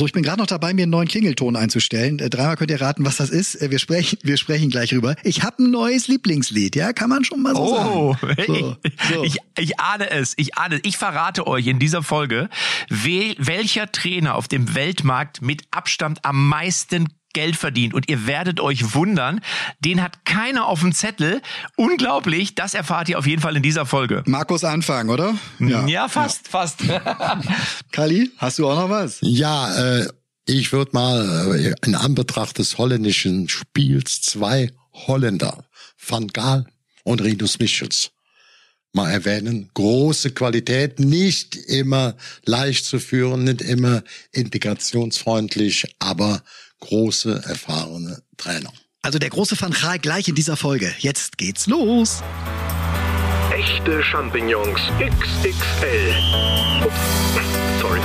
So, ich bin gerade noch dabei, mir einen neuen Klingelton einzustellen. Äh, dreimal könnt ihr raten, was das ist. Äh, wir sprechen, wir sprechen gleich rüber. Ich habe ein neues Lieblingslied, ja, kann man schon mal so oh, sagen. So, so. Ich, ich ahne es, ich ahne es. Ich verrate euch in dieser Folge, wel, welcher Trainer auf dem Weltmarkt mit Abstand am meisten Geld verdient. Und ihr werdet euch wundern, den hat keiner auf dem Zettel. Unglaublich, das erfahrt ihr auf jeden Fall in dieser Folge. Markus Anfang, oder? Ja, ja fast, ja. fast. Kali, hast du auch noch was? Ja, äh, ich würde mal äh, in Anbetracht des holländischen Spiels zwei Holländer, Van Gaal und Rinus Michels, mal erwähnen. Große Qualität, nicht immer leicht zu führen, nicht immer integrationsfreundlich, aber große, erfahrene Trainer. Also der große Van Gaal gleich in dieser Folge. Jetzt geht's los. Echte Champignons XXL. Ups, sorry.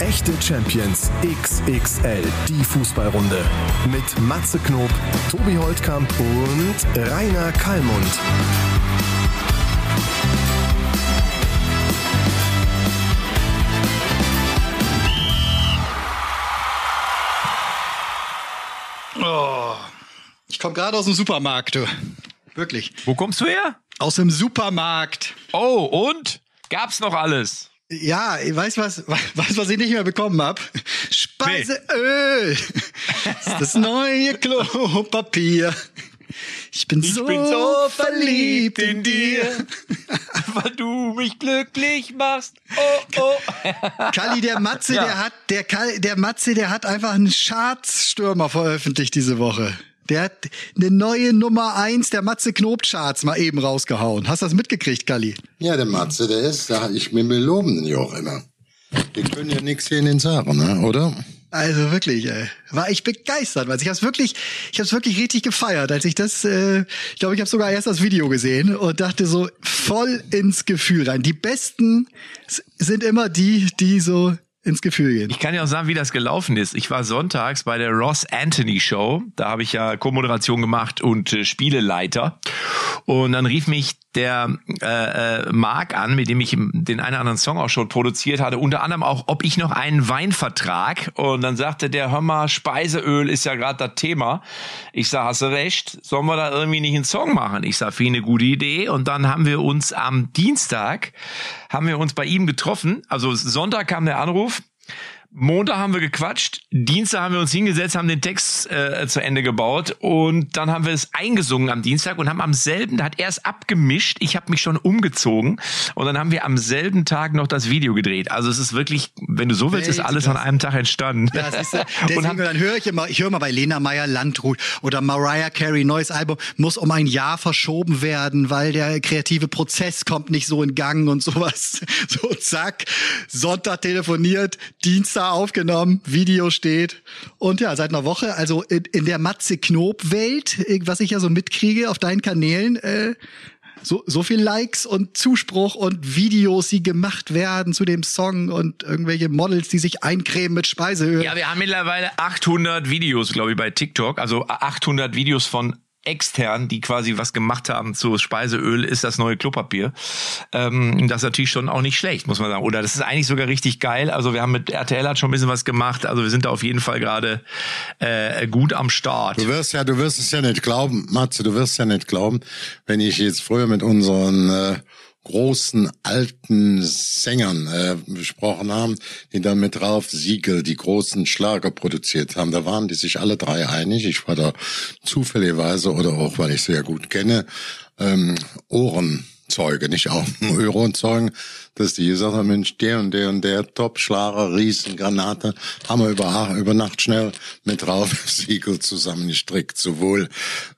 Echte Champions XXL, die Fußballrunde. Mit Matze Knob, Tobi Holtkamp und Rainer Kallmund. Oh, ich komme gerade aus dem Supermarkt, du. Wirklich. Wo kommst du her? Aus dem Supermarkt. Oh, und? Gab's noch alles? Ja, ich weiß was, weiß, was ich nicht mehr bekommen hab. Speiseöl. Das, das neue Klopapier. Ich bin, ich so, bin so verliebt in dir. Weil du mich glücklich machst. Oh, oh. Kali, der Matze, ja. der hat, der, der Matze, der hat einfach einen Chartsstürmer veröffentlicht diese Woche. Der hat eine neue Nummer eins der Matze Knob Charts mal eben rausgehauen. Hast du das mitgekriegt, Kali? Ja, der Matze, der ist, da ich mir loben den ja auch immer. Wir können ja nichts hier in den Sagen, ne, oder? Also wirklich, ey, war ich begeistert, weil ich habe wirklich, ich habe es wirklich richtig gefeiert, als ich das, äh, ich glaube, ich habe sogar erst das Video gesehen und dachte so voll ins Gefühl rein. Die besten sind immer die, die so ins Gefühl gehen. Ich kann ja auch sagen, wie das gelaufen ist. Ich war sonntags bei der Ross Anthony Show. Da habe ich ja Co-Moderation gemacht und äh, Spieleleiter. Und dann rief mich der äh, äh, Mark an, mit dem ich den einen oder anderen Song auch schon produziert hatte, unter anderem auch, ob ich noch einen Weinvertrag. Und dann sagte der, hör mal, Speiseöl ist ja gerade das Thema. Ich sag, hast du recht, sollen wir da irgendwie nicht einen Song machen? Ich sag, finde eine gute Idee. Und dann haben wir uns am Dienstag, haben wir uns bei ihm getroffen. Also Sonntag kam der Anruf, Montag haben wir gequatscht, Dienstag haben wir uns hingesetzt, haben den Text äh, zu Ende gebaut und dann haben wir es eingesungen am Dienstag und haben am selben, da hat er es abgemischt, ich habe mich schon umgezogen und dann haben wir am selben Tag noch das Video gedreht. Also es ist wirklich, wenn du so willst, ist alles an einem Tag entstanden. Ja, ist, deswegen, und dann höre ich immer, ich höre mal bei Lena Meyer Landrut oder Mariah Carey, neues Album, muss um ein Jahr verschoben werden, weil der kreative Prozess kommt nicht so in Gang und sowas. So zack, Sonntag telefoniert, Dienstag extra aufgenommen, Video steht. Und ja, seit einer Woche, also in, in der Matze Knob-Welt, äh, was ich ja so mitkriege auf deinen Kanälen, äh, so, so viel Likes und Zuspruch und Videos, die gemacht werden zu dem Song und irgendwelche Models, die sich eincremen mit Speiseöl. Ja, wir haben mittlerweile 800 Videos, glaube ich, bei TikTok. Also 800 Videos von extern, die quasi was gemacht haben zu Speiseöl, ist das neue Klopapier. Ähm, das ist natürlich schon auch nicht schlecht, muss man sagen. Oder das ist eigentlich sogar richtig geil. Also wir haben mit RTL hat schon ein bisschen was gemacht. Also wir sind da auf jeden Fall gerade äh, gut am Start. Du wirst ja, du wirst es ja nicht glauben, Matze, du wirst ja nicht glauben, wenn ich jetzt früher mit unseren äh, großen alten Sängern äh, besprochen haben, die dann mit Ralf Siegel die großen Schlager produziert haben. Da waren die sich alle drei einig. Ich war da zufälligerweise oder auch, weil ich sie ja gut kenne, ähm, Ohrenzeuge, nicht auch Ohrenzeugen, dass die gesagt haben, Mensch, der und der und der Top-Schlager, Riesengranate, haben wir über, über Nacht schnell mit Ralf Siegel zusammengestrickt. Sowohl,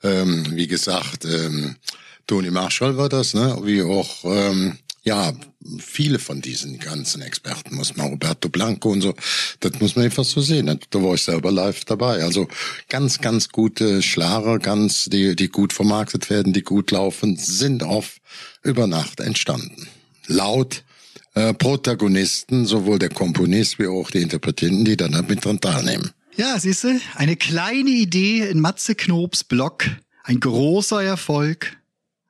ähm, wie gesagt, ähm, Tony Marshall war das, ne? Wie auch ähm, ja viele von diesen ganzen Experten muss man Roberto Blanco und so, das muss man einfach so sehen. Da war ich selber live dabei. Also ganz, ganz gute Schlager, ganz die die gut vermarktet werden, die gut laufen, sind auf über Nacht entstanden. Laut äh, Protagonisten, sowohl der Komponist wie auch die Interpretanten, die dann mit dran teilnehmen. Ja, siehst du, eine kleine Idee in Matze Knobs Blog, ein großer Erfolg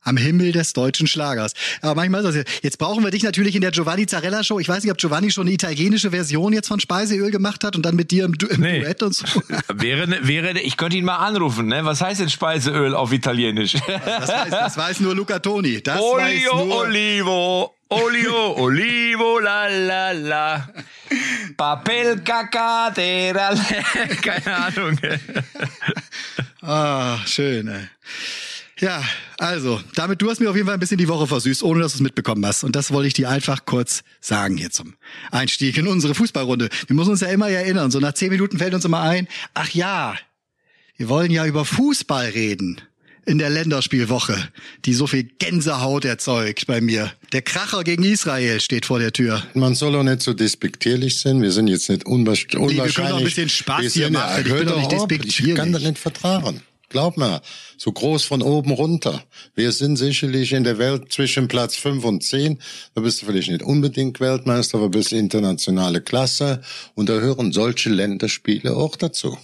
am Himmel des deutschen Schlagers. Aber manchmal ist das jetzt brauchen wir dich natürlich in der Giovanni Zarella Show. Ich weiß nicht, ob Giovanni schon eine italienische Version jetzt von Speiseöl gemacht hat und dann mit dir im, Du- im Nee. Duett und so. Wäre, wäre, ich könnte ihn mal anrufen, ne? Was heißt denn Speiseöl auf Italienisch? Das weiß, das weiß nur Luca Toni. Das weiß Olio, nur, Olivo, Olio, Olivo, la la la. Papel cacatera. Keine Ahnung. Ah, schön, ey. Ja, also, damit du hast mir auf jeden Fall ein bisschen die Woche versüßt, ohne dass du es mitbekommen hast. Und das wollte ich dir einfach kurz sagen hier zum Einstieg in unsere Fußballrunde. Wir müssen uns ja immer erinnern, so nach zehn Minuten fällt uns immer ein, ach ja, wir wollen ja über Fußball reden in der Länderspielwoche, die so viel Gänsehaut erzeugt bei mir. Der Kracher gegen Israel steht vor der Tür. Man soll auch nicht so despektierlich sein. Wir sind jetzt nicht unwahrsch- unwahrscheinlich. können auch ein bisschen Spaß Wir hier machen. Ich bin doch nicht auf, Ich despektierlich. kann das nicht vertragen. Glaub mir, so groß von oben runter. Wir sind sicherlich in der Welt zwischen Platz 5 und 10. Da bist du vielleicht nicht unbedingt Weltmeister, aber bist internationale Klasse. Und da hören solche Länderspiele auch dazu.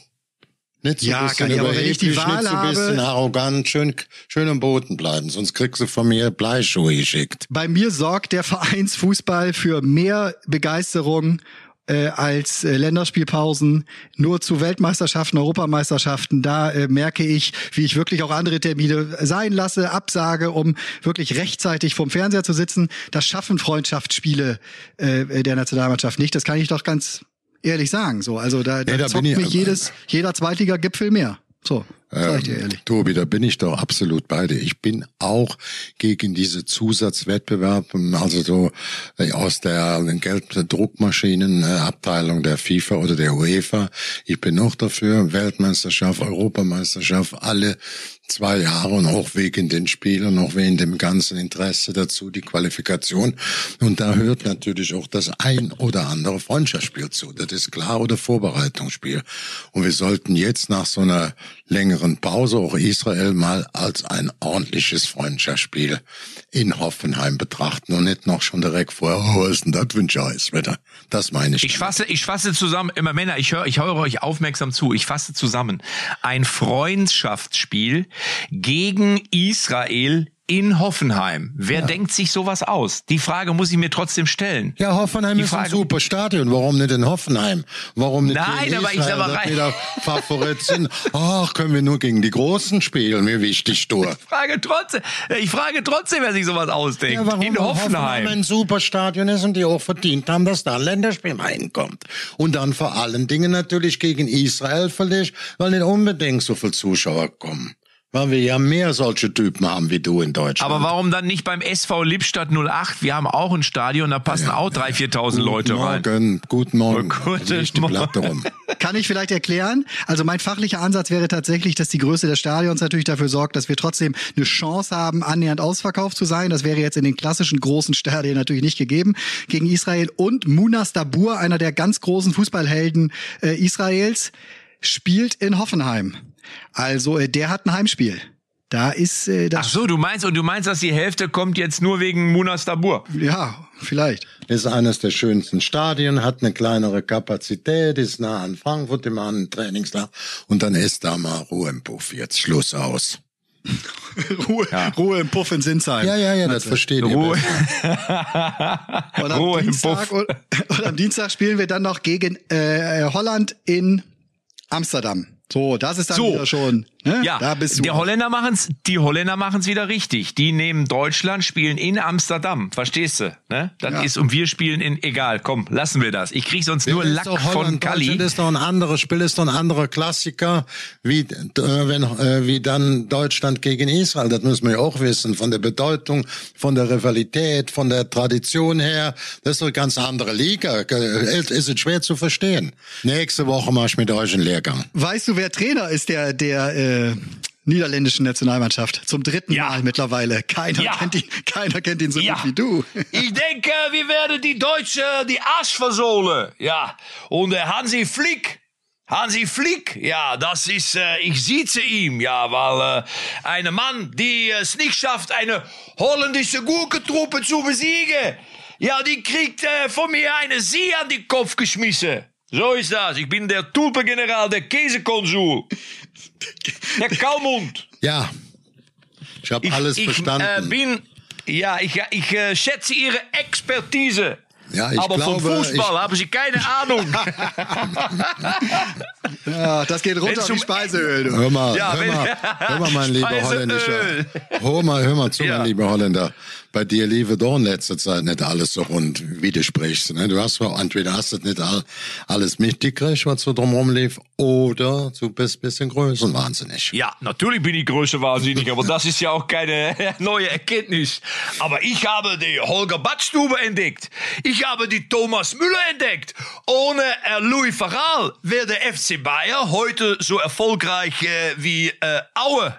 Nicht so Ja, bisschen Gatti, aber wenn ich die Wahl nicht so ein bisschen arrogant, schön, schön am Boden bleiben, sonst kriegst du von mir Bleischuhe geschickt. Bei mir sorgt der Vereinsfußball für mehr Begeisterung äh, als äh, Länderspielpausen. Nur zu Weltmeisterschaften, Europameisterschaften, da äh, merke ich, wie ich wirklich auch andere Termine sein lasse, absage, um wirklich rechtzeitig vom Fernseher zu sitzen. Das schaffen Freundschaftsspiele äh, der Nationalmannschaft nicht. Das kann ich doch ganz ehrlich sagen. So, also da, da, Nee, da zockt mich jedes, jeder Zweitliga-Gipfel mehr. So, sag ich dir Ähm, ehrlich. Tobi, da bin ich doch absolut bei dir. Ich bin auch gegen diese Zusatzwettbewerbe, also so äh, aus der Gelddruckmaschinenabteilung der FIFA oder der UEFA. Ich bin auch dafür, Weltmeisterschaft, Europameisterschaft, alle zwei Jahre und auch wegen den Spielern, auch wegen dem ganzen Interesse dazu, die Qualifikation. Und da hört natürlich auch das ein oder andere Freundschaftsspiel zu. Das ist klar oder Vorbereitungsspiel. Und wir sollten jetzt nach so einer längeren Pause auch Israel mal als ein ordentliches Freundschaftsspiel in Hoffenheim betrachten und nicht noch schon direkt vorher, oh, was ist denn das für ein Scheißwetter? Das meine ich. Ich fasse, ich fasse zusammen, immer Männer, ich höre, ich höre euch aufmerksam zu. Ich fasse zusammen. Ein Freundschaftsspiel gegen Israel in Hoffenheim. Wer denkt sich sowas aus? Die Frage muss ich mir trotzdem stellen. Ja, Hoffenheim Die ist ein Frage- super Stadion. Warum nicht in Hoffenheim? Warum nicht Nein, aber ich Israel, sag mal dass rein- Favorit sind? Ach, können wir nur gegen die Großen spielen? Mir wichtig, Stur. Ich frage trotzdem, ich frage trotzdem, wer sich sowas ausdenkt. Ja, warum in weil Hoffenheim. ein super Stadion ist und die auch verdient haben, dass da ein Länderspiel reinkommt. Und dann vor allen Dingen natürlich gegen Israel verliert, weil nicht unbedingt so viele Zuschauer kommen. Weil wir ja mehr solche Typen haben wie du in Deutschland. Aber warum dann nicht beim SV Lippstadt 08? Wir haben auch ein Stadion, da passen auch 3.000, 4.000 Leute Guten rein. Morgen, guten Morgen. Guten die Morgen. Platte rum. Kann ich vielleicht erklären? Also mein fachlicher Ansatz wäre tatsächlich, dass die Größe des Stadions natürlich dafür sorgt, dass wir trotzdem eine Chance haben, annähernd ausverkauft zu sein. Das wäre jetzt in den klassischen großen Stadien natürlich nicht gegeben gegen Israel. Und Munas Dabur, einer der ganz großen Fußballhelden äh, Israels, spielt in Hoffenheim. Also äh, der hat ein Heimspiel. Da ist äh, Ach das. so, du meinst, und du meinst, dass die Hälfte kommt jetzt nur wegen Munas Dabur? Ja, vielleicht. Ist eines der schönsten Stadien, hat eine kleinere Kapazität, ist nah an Frankfurt, immer an den Trainingstag. Und dann ist da mal Ruhe im Puff. Jetzt Schluss aus. Ruhe, Ruhe im Puff in Sinsheim. Ja, ja, ja, das versteht ihr. Ruhe. besser. Und am, Ruhe im Dienstag, Puff. und, und am Dienstag spielen wir dann noch gegen äh, Holland in Amsterdam. So, das ist dann So. wieder schon. Ne? Ja, da bist du. die Holländer machen's, die Holländer machen's wieder richtig. Die nehmen Deutschland, spielen in Amsterdam. Verstehst du? Ne? Das Ja. ist, und wir spielen in, egal, komm, lassen wir das. Ich krieg sonst nur ist Lack doch von Holland, Kali. Deutschland ist doch ein anderes Spiel, ist doch ein anderer Klassiker, wie, äh, wenn, äh, wie dann Deutschland gegen Israel. Das müssen wir ja auch wissen, von der Bedeutung, von der Rivalität, von der Tradition her. Das ist doch eine ganz andere Liga. Äh, Ist es schwer zu verstehen. Nächste Woche mach ich mit euch einen Lehrgang. Weißt du, wer Trainer ist der der äh, niederländischen Nationalmannschaft? Zum dritten Ja. Mal mittlerweile. Keiner Ja. kennt ihn, keiner kennt ihn so Ja. gut wie du. Ich denke, wir werden die Deutsche die Arsch versohlen. Ja. Und der Hansi Flick. Hansi Flick, ja, das ist, äh, ich sieze ihm, ja, weil äh, ein Mann, die es nicht schafft, eine holländische Gurkentruppe zu besiegen, ja, die kriegt äh, von mir eine Sie an den Kopf geschmissen. So ist das. Ich bin der Tulpengeneral, der Käsekonsul. Der Kaumund. Ja. Ich habe alles ich, verstanden. Äh, bin, ja, ich, ich äh, schätze Ihre Expertise. Ja, ich aber glaube, vom Fußball ich- haben Sie keine Ahnung. Ja, das geht runter wie um- Speiseöl. Hör mal, Ja, hör, mal hör mal, mein lieber. Holländischer. Hör mal, hör mal zu, Ja. mein lieber Holländer. Bei dir liebe doch in letzter Zeit nicht alles so rund, wie du sprichst. Ne? Du hast entweder hast du nicht all, alles mitgekriegt, was so drumherum lief, oder du bist ein bisschen größenwahnsinnig. Ja, natürlich bin ich größenwahnsinnig, aber das ist ja auch keine neue Erkenntnis. Aber ich habe die Holger Badstube entdeckt. Ich habe die Thomas Müller entdeckt. Ohne Louis Vergaal wäre der FC Bayern heute so erfolgreich äh, wie äh, Aue.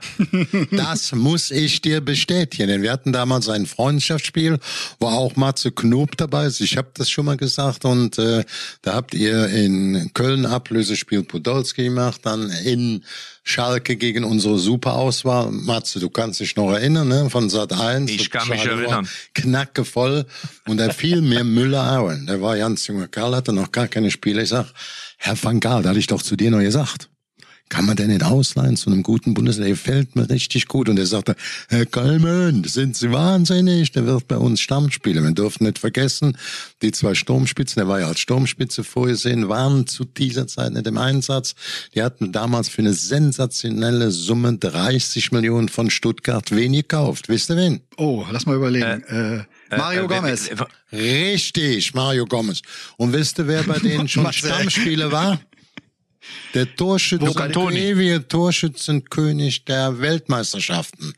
Das muss ich dir bestätigen. Denn wir hatten damals ein Freundschaftsspiel, wo auch Matze Knob dabei ist. Ich habe das schon mal gesagt. Und äh, da habt ihr in Köln Ablösespiel Podolski gemacht, dann in Schalke gegen unsere Superauswahl. Matze, du kannst dich noch erinnern, ne? Von Sat 1. Ich kann mich erinnern. Knackevoll. Und da fiel mir Müller Auen. Der war ganz junger Kerl, hatte noch gar keine Spiele. Ich sag, Herr Van Gaal, da hatte ich doch zu dir noch gesagt kann man denn nicht ausleihen zu einem guten Bundesliga? Der gefällt mir richtig gut. Und er sagte, Herr Kalman, sind Sie wahnsinnig? Der wird bei uns Stamm spielen. Wir dürfen nicht vergessen, die zwei Sturmspitzen, der war ja als Sturmspitze vorgesehen, waren zu dieser Zeit nicht im Einsatz. Die hatten damals für eine sensationelle Summe 30 Millionen von Stuttgart wen gekauft. Wisst ihr wen? Oh, lass mal überlegen. Äh, Mario Äh, Gomez. wer- wer- Richtig, Mario Gomez. Und wisst ihr, wer bei denen schon. Stammspieler war? Der Torschütze, ewige Torschützenkönig der Weltmeisterschaften.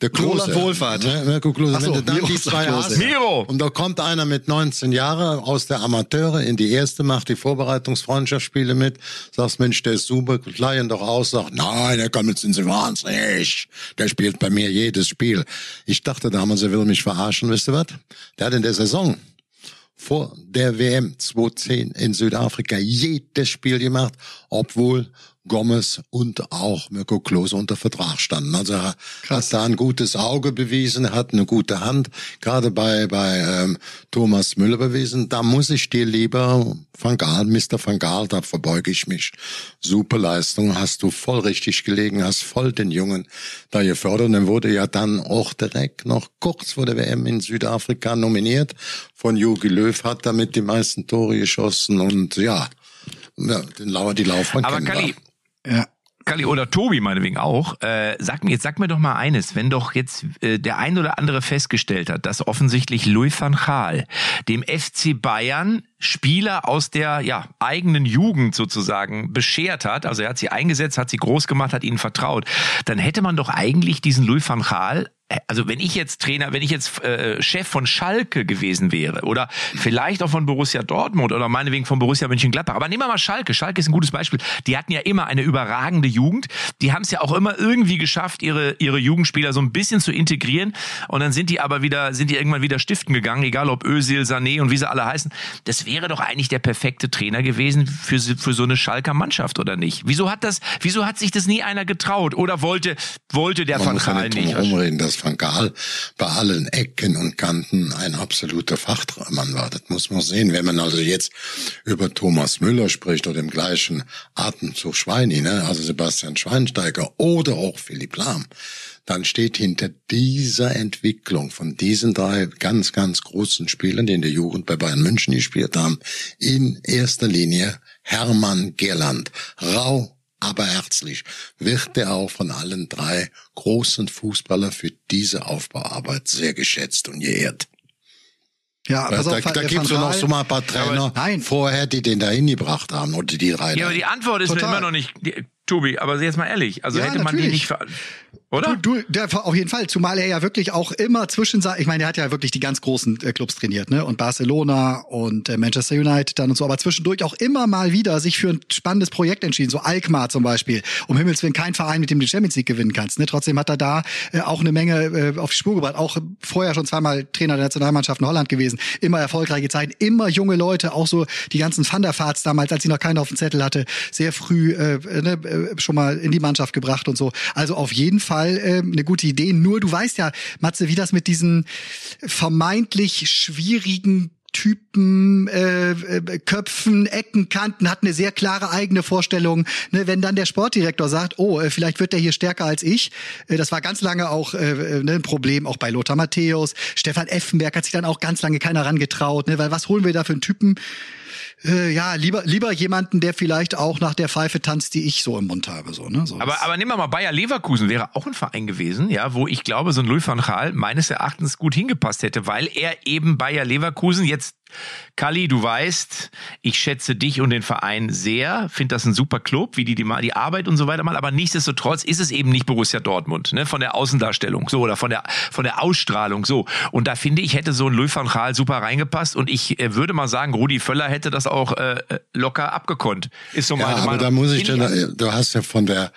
Der Klose. Roland Wohlfahrt. Ne, Mirko Klose. So, Wenn du dann Miro die zwei hast, Miro. und da kommt einer mit 19 Jahren aus der Amateure in die erste, macht die Vorbereitungsfreundschaftsspiele mit, sagst, Mensch, der ist super, leihen doch aus, sagt, nein, der kommt, jetzt sind sie wahnsinnig. Der spielt bei mir jedes Spiel. Ich dachte damals, er will mich verarschen, wisst ihr was? Der hat in der Saison vor der WM 2010 in Südafrika jedes Spiel gemacht, obwohl Gomez und auch Mirko Klose unter Vertrag standen. Also er hat da ein gutes Auge bewiesen, er hat eine gute Hand, gerade bei bei ähm, Thomas Müller bewiesen. Da muss ich dir lieber Van Gaal, Mr. Van Gaal, da verbeuge ich mich. Super Leistung, hast du voll richtig gelegen, hast voll den Jungen da gefördert. Und dann wurde ja dann auch direkt noch kurz vor der WM in Südafrika nominiert von Jogi Löw, hat damit die meisten Tore geschossen und ja, ja den Lauer, die Laufbahn Aber kennen Kali, Ja. Kalli oder Tobi meinetwegen auch, äh, sag mir, jetzt sag mir doch mal eines, wenn doch jetzt äh, der ein oder andere festgestellt hat, dass offensichtlich Louis van Gaal dem FC Bayern Spieler aus der ja, eigenen Jugend sozusagen beschert hat, also er hat sie eingesetzt, hat sie groß gemacht, hat ihnen vertraut, dann hätte man doch eigentlich diesen Louis van Gaal also wenn ich jetzt Trainer, wenn ich jetzt äh, Chef von Schalke gewesen wäre oder vielleicht auch von Borussia Dortmund oder meinetwegen von Borussia Mönchengladbach, aber nehmen wir mal Schalke. Schalke ist ein gutes Beispiel. Die hatten ja immer eine überragende Jugend. Die haben es ja auch immer irgendwie geschafft, ihre ihre Jugendspieler so ein bisschen zu integrieren und dann sind die aber wieder sind die irgendwann wieder stiften gegangen, egal ob Özil, Sané und wie sie alle heißen. Das wäre doch eigentlich der perfekte Trainer gewesen für für so eine Schalker Mannschaft oder nicht? Wieso hat das wieso hat sich das nie einer getraut oder wollte wollte der Man Van Gaal nicht nicht? rumreden, dass Van Gaal bei allen Ecken und Kanten ein absoluter Fachmann war. Das muss man sehen. Wenn man also jetzt über Thomas Müller spricht oder im gleichen Atemzug Schweini, ne? also Sebastian Schweinsteiger oder auch Philipp Lahm, dann steht hinter dieser Entwicklung von diesen drei ganz, ganz großen Spielern, die in der Jugend bei Bayern München gespielt haben, in erster Linie Hermann Gerland. Rau aber herzlich wird er auch von allen drei großen Fußballer für diese Aufbauarbeit sehr geschätzt und geehrt. Ja, pass da auf, da äh, gibt's Van doch noch so mal ein paar Trainer nein. vorher, die den da hingebracht haben oder die drei. Ja, da. aber die Antwort ist mir immer noch nicht, die, Tobi, aber jetzt mal ehrlich, also Ja, hätte man die natürlich. nicht, ver oder? Du, du, der, auf jeden Fall, zumal er ja wirklich auch immer zwischen, ich meine, er hat ja wirklich die ganz großen äh, Clubs trainiert, ne? Und Barcelona und äh, Manchester United dann und so, aber zwischendurch auch immer mal wieder sich für ein spannendes Projekt entschieden, so Alkmaar zum Beispiel. Um Himmels Willen kein Verein, mit dem du die Champions League gewinnen kannst. Ne? Trotzdem hat er da äh, auch eine Menge äh, auf die Spur gebracht. Auch vorher schon zweimal Trainer der Nationalmannschaft in Holland gewesen. Immer erfolgreiche Zeiten, immer junge Leute, auch so die ganzen Van der Vaarts damals, als sie noch keinen auf dem Zettel hatte, sehr früh äh, ne, äh, schon mal in die Mannschaft gebracht und so. Also auf jeden Fall äh, eine gute Idee. Nur du weißt ja, Matze, wie das mit diesen vermeintlich schwierigen Typen, äh, äh, Köpfen, Ecken, Kanten, hat eine sehr klare eigene Vorstellung. Ne, wenn dann der Sportdirektor sagt, oh, äh, vielleicht wird der hier stärker als ich, das war ganz lange auch äh, ne, ein Problem, auch bei Lothar Matthäus. Stefan Effenberg hat sich dann auch ganz lange keiner rangetraut, ne, weil was holen wir da für einen Typen? Äh, ja, lieber, lieber jemanden, der vielleicht auch nach der Pfeife tanzt, die ich so im Mund habe. So, ne? so aber, aber nehmen wir mal Bayer Leverkusen, wäre auch ein Verein gewesen, ja, wo ich glaube, so ein Louis van Gaal meines Erachtens gut hingepasst hätte, weil er eben Bayer Leverkusen jetzt Kali, du weißt, ich schätze dich und den Verein sehr, finde das ein super Club, wie die, die die Arbeit und so weiter mal, aber nichtsdestotrotz ist es eben nicht Borussia Dortmund, ne, von der Außendarstellung, so, oder von der, von der Ausstrahlung, so. Und da finde ich, hätte so ein Louis van Gaal super reingepasst und ich äh, würde mal sagen, Rudi Völler hätte das auch äh, locker abgekonnt. Ist so ja, meine aber Meinung. da muss ich dann, du hast ja von der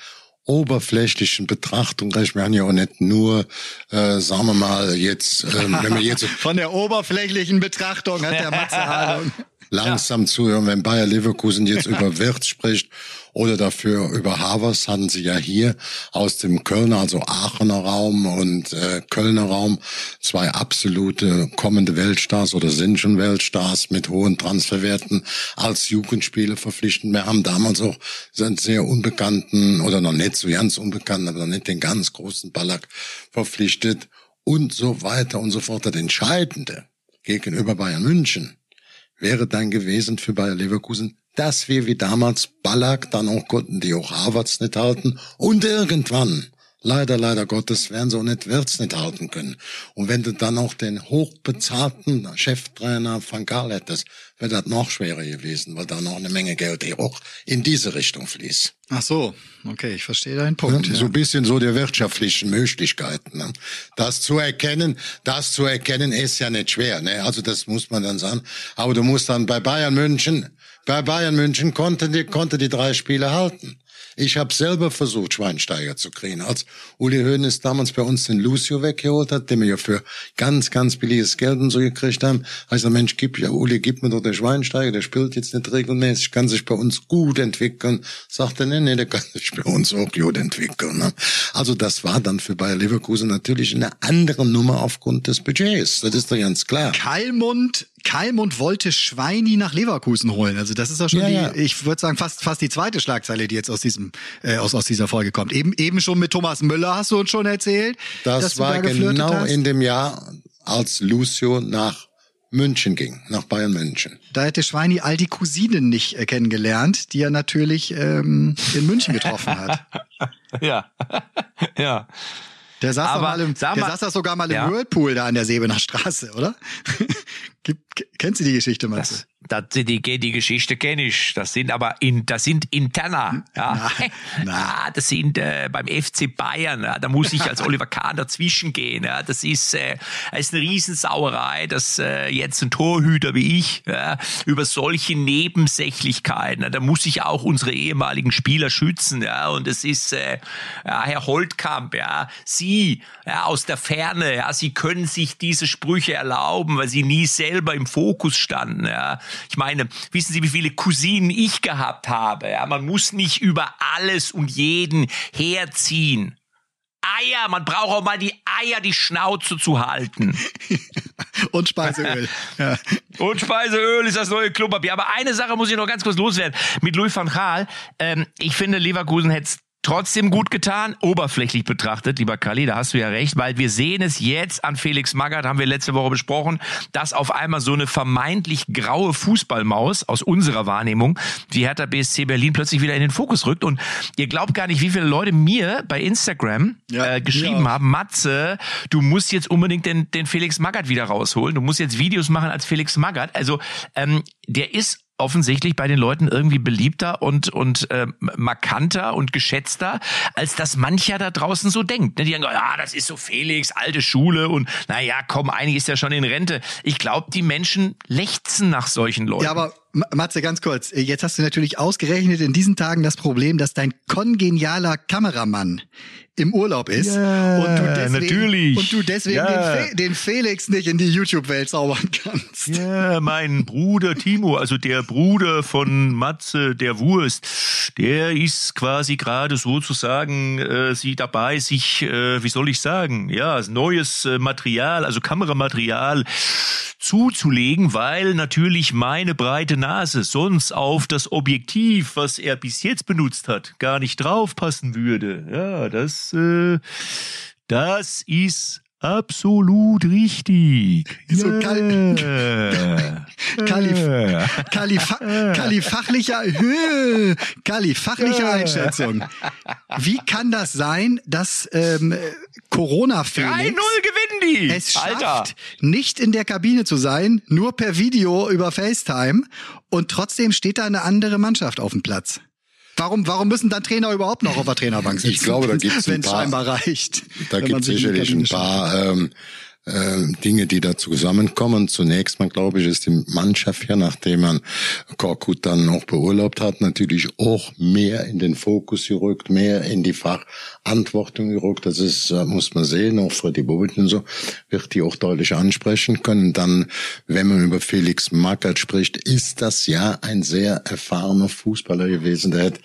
oberflächlichen Betrachtung, ich meine ja auch nicht nur, äh, sagen wir mal jetzt, äh, wenn wir jetzt Von der oberflächlichen Betrachtung hat der Matze Ahnung. langsam ja. zuhören, wenn Bayer Leverkusen jetzt über Wirtz spricht oder dafür über Havers, hatten sie ja hier aus dem Kölner, also Aachener Raum und äh, Kölner Raum zwei absolute kommende Weltstars oder sind schon Weltstars mit hohen Transferwerten als Jugendspiele verpflichten. Wir haben damals auch sind sehr unbekannten oder noch nicht so ganz unbekannten, aber noch nicht den ganz großen Ballack verpflichtet und so weiter und so fort. Das Entscheidende gegenüber Bayern München wäre dann gewesen für Bayer Leverkusen, dass wir wie damals Ballack, dann auch konnten die auch Harvards nicht halten und irgendwann, leider, leider Gottes, werden sie auch nicht Wirtz nicht halten können. Und wenn du dann auch den hochbezahlten Cheftrainer Van Gaal hättest, wäre das noch schwerer gewesen, weil da noch eine Menge Geld eh auch in diese Richtung fließt. Ach so, okay, ich verstehe deinen Punkt. Ja, so ein bisschen so die wirtschaftlichen Möglichkeiten. Ne? Das zu erkennen, das zu erkennen ist ja nicht schwer. Ne? Also das muss man dann sagen. Aber du musst dann bei Bayern München, bei Bayern München konnte die, konnte die drei Spiele halten. Ich habe selber versucht, Schweinsteiger zu kriegen. Als Uli Hoeneß damals bei uns den Lucio weggeholt hat, den wir ja für ganz, ganz billiges Geld und so gekriegt haben, heißt der Mensch, gib ja, Uli, gib mir doch den Schweinsteiger, der spielt jetzt nicht regelmäßig, kann sich bei uns gut entwickeln. Sagt er, nee, nee, der kann sich bei uns auch gut entwickeln. Ne? Also das war dann für Bayer Leverkusen natürlich eine andere Nummer aufgrund des Budgets. Das ist doch ganz klar. Kalmund Kalmund wollte Schweini nach Leverkusen holen. Also das ist ja schon Ja, die, ja. ich würde sagen, fast, fast die zweite Schlagzeile, die jetzt aus diesem, äh, aus, aus dieser Folge kommt. Eben, eben schon mit Thomas Müller hast du uns schon erzählt. dass Das du war da genau hast. in dem Jahr, als Lucio nach München ging, nach Bayern München. Da hätte Schweini all die Cousinen nicht äh, kennengelernt, die er natürlich ähm, in München getroffen hat. ja. ja. Der saß, doch Aber mal im, der mal- saß doch sogar mal im Ja. Whirlpool da an der Sebener Straße, oder? Kennst du die Geschichte, Matze? Das, das, die, die Geschichte kenne ich. Das sind aber in, das sind interner. Ja, Na. ja das sind äh, beim FC Bayern. Ja, da muss ich als Oliver Kahn dazwischen gehen. Ja, das ist, äh, das ist eine Riesensauerei, dass äh, jetzt ein Torhüter wie ich ja, über solche Nebensächlichkeiten. Ja, da muss ich auch unsere ehemaligen Spieler schützen. Ja, und es ist äh, ja, Herr Holtkamp. Ja, Sie ja, aus der Ferne. Ja, Sie können sich diese Sprüche erlauben, weil Sie nie selber im Fokus standen. Ja. Ich meine, wissen Sie, wie viele Cousinen ich gehabt habe? Ja, man muss nicht über alles und jeden herziehen. Eier, man braucht auch mal die Eier, die Schnauze zu halten. Und Speiseöl. ja. Und Speiseöl ist das neue Klopapier. Aber eine Sache muss ich noch ganz kurz loswerden. Mit Louis van Gaal, ähm, ich finde, Leverkusen hätte es trotzdem gut getan, oberflächlich betrachtet, lieber Kali, da hast du ja recht, weil wir sehen es jetzt an Felix Magath, haben wir letzte Woche besprochen, dass auf einmal so eine vermeintlich graue Fußballmaus aus unserer Wahrnehmung, die Hertha BSC Berlin plötzlich wieder in den Fokus rückt und ihr glaubt gar nicht, wie viele Leute mir bei Instagram Ja, äh, geschrieben haben, Matze, du musst jetzt unbedingt den, den Felix Magath wieder rausholen. Du musst jetzt Videos machen als Felix Magath. Also ähm, der ist offensichtlich bei den Leuten irgendwie beliebter und und äh, markanter und geschätzter, als das mancher da draußen so denkt. Ne? Die sagen, ja, das ist so Felix, alte Schule und naja, komm, eigentlich ist ja schon in Rente. Ich glaube, die Menschen lechzen nach solchen Leuten. Ja, aber Ma- Matze, ganz kurz. Jetzt hast du natürlich ausgerechnet in diesen Tagen das Problem, dass dein kongenialer Kameramann im Urlaub ist Ja, und du deswegen, natürlich. Und du deswegen Ja. den, Fe den Felix nicht in die YouTube-Welt zaubern kannst. Ja, mein Bruder Timo, also der Bruder von Matze der Wurst, der ist quasi gerade sozusagen äh, sie dabei, sich, äh, wie soll ich sagen, ja, neues äh, Material, also Kameramaterial zuzulegen, weil natürlich meine breite Nase sonst auf das Objektiv, was er bis jetzt benutzt hat, gar nicht draufpassen würde. Ja, das, äh, das ist absolut richtig. So kal- ja. Kali, Kali, fa Kali fachlicher, Hö, Kali fachliche Einschätzung. Wie kann das sein, dass ähm, Corona 3-0 Felix gewinnen die. es schafft, Alter. nicht in der Kabine zu sein, nur per Video über FaceTime und trotzdem steht da eine andere Mannschaft auf dem Platz? Warum, warum müssen dann Trainer überhaupt noch auf der Trainerbank sitzen? Ich glaube, da gibt's ein wenn es paar- scheinbar reicht. Da gibt die sicherlich ein paar ähm, ähm, Dinge, die da zusammenkommen. Zunächst mal, glaube ich, ist die Mannschaft ja, nachdem man Korkut dann noch beurlaubt hat, natürlich auch mehr in den Fokus gerückt, mehr in die Verantwortung gerückt. Das ist, äh, muss man sehen, auch Freddy Bobic und so, wird die auch deutlich ansprechen können. Dann, wenn man über Felix Magath spricht, ist das ja ein sehr erfahrener Fußballer gewesen. Der hat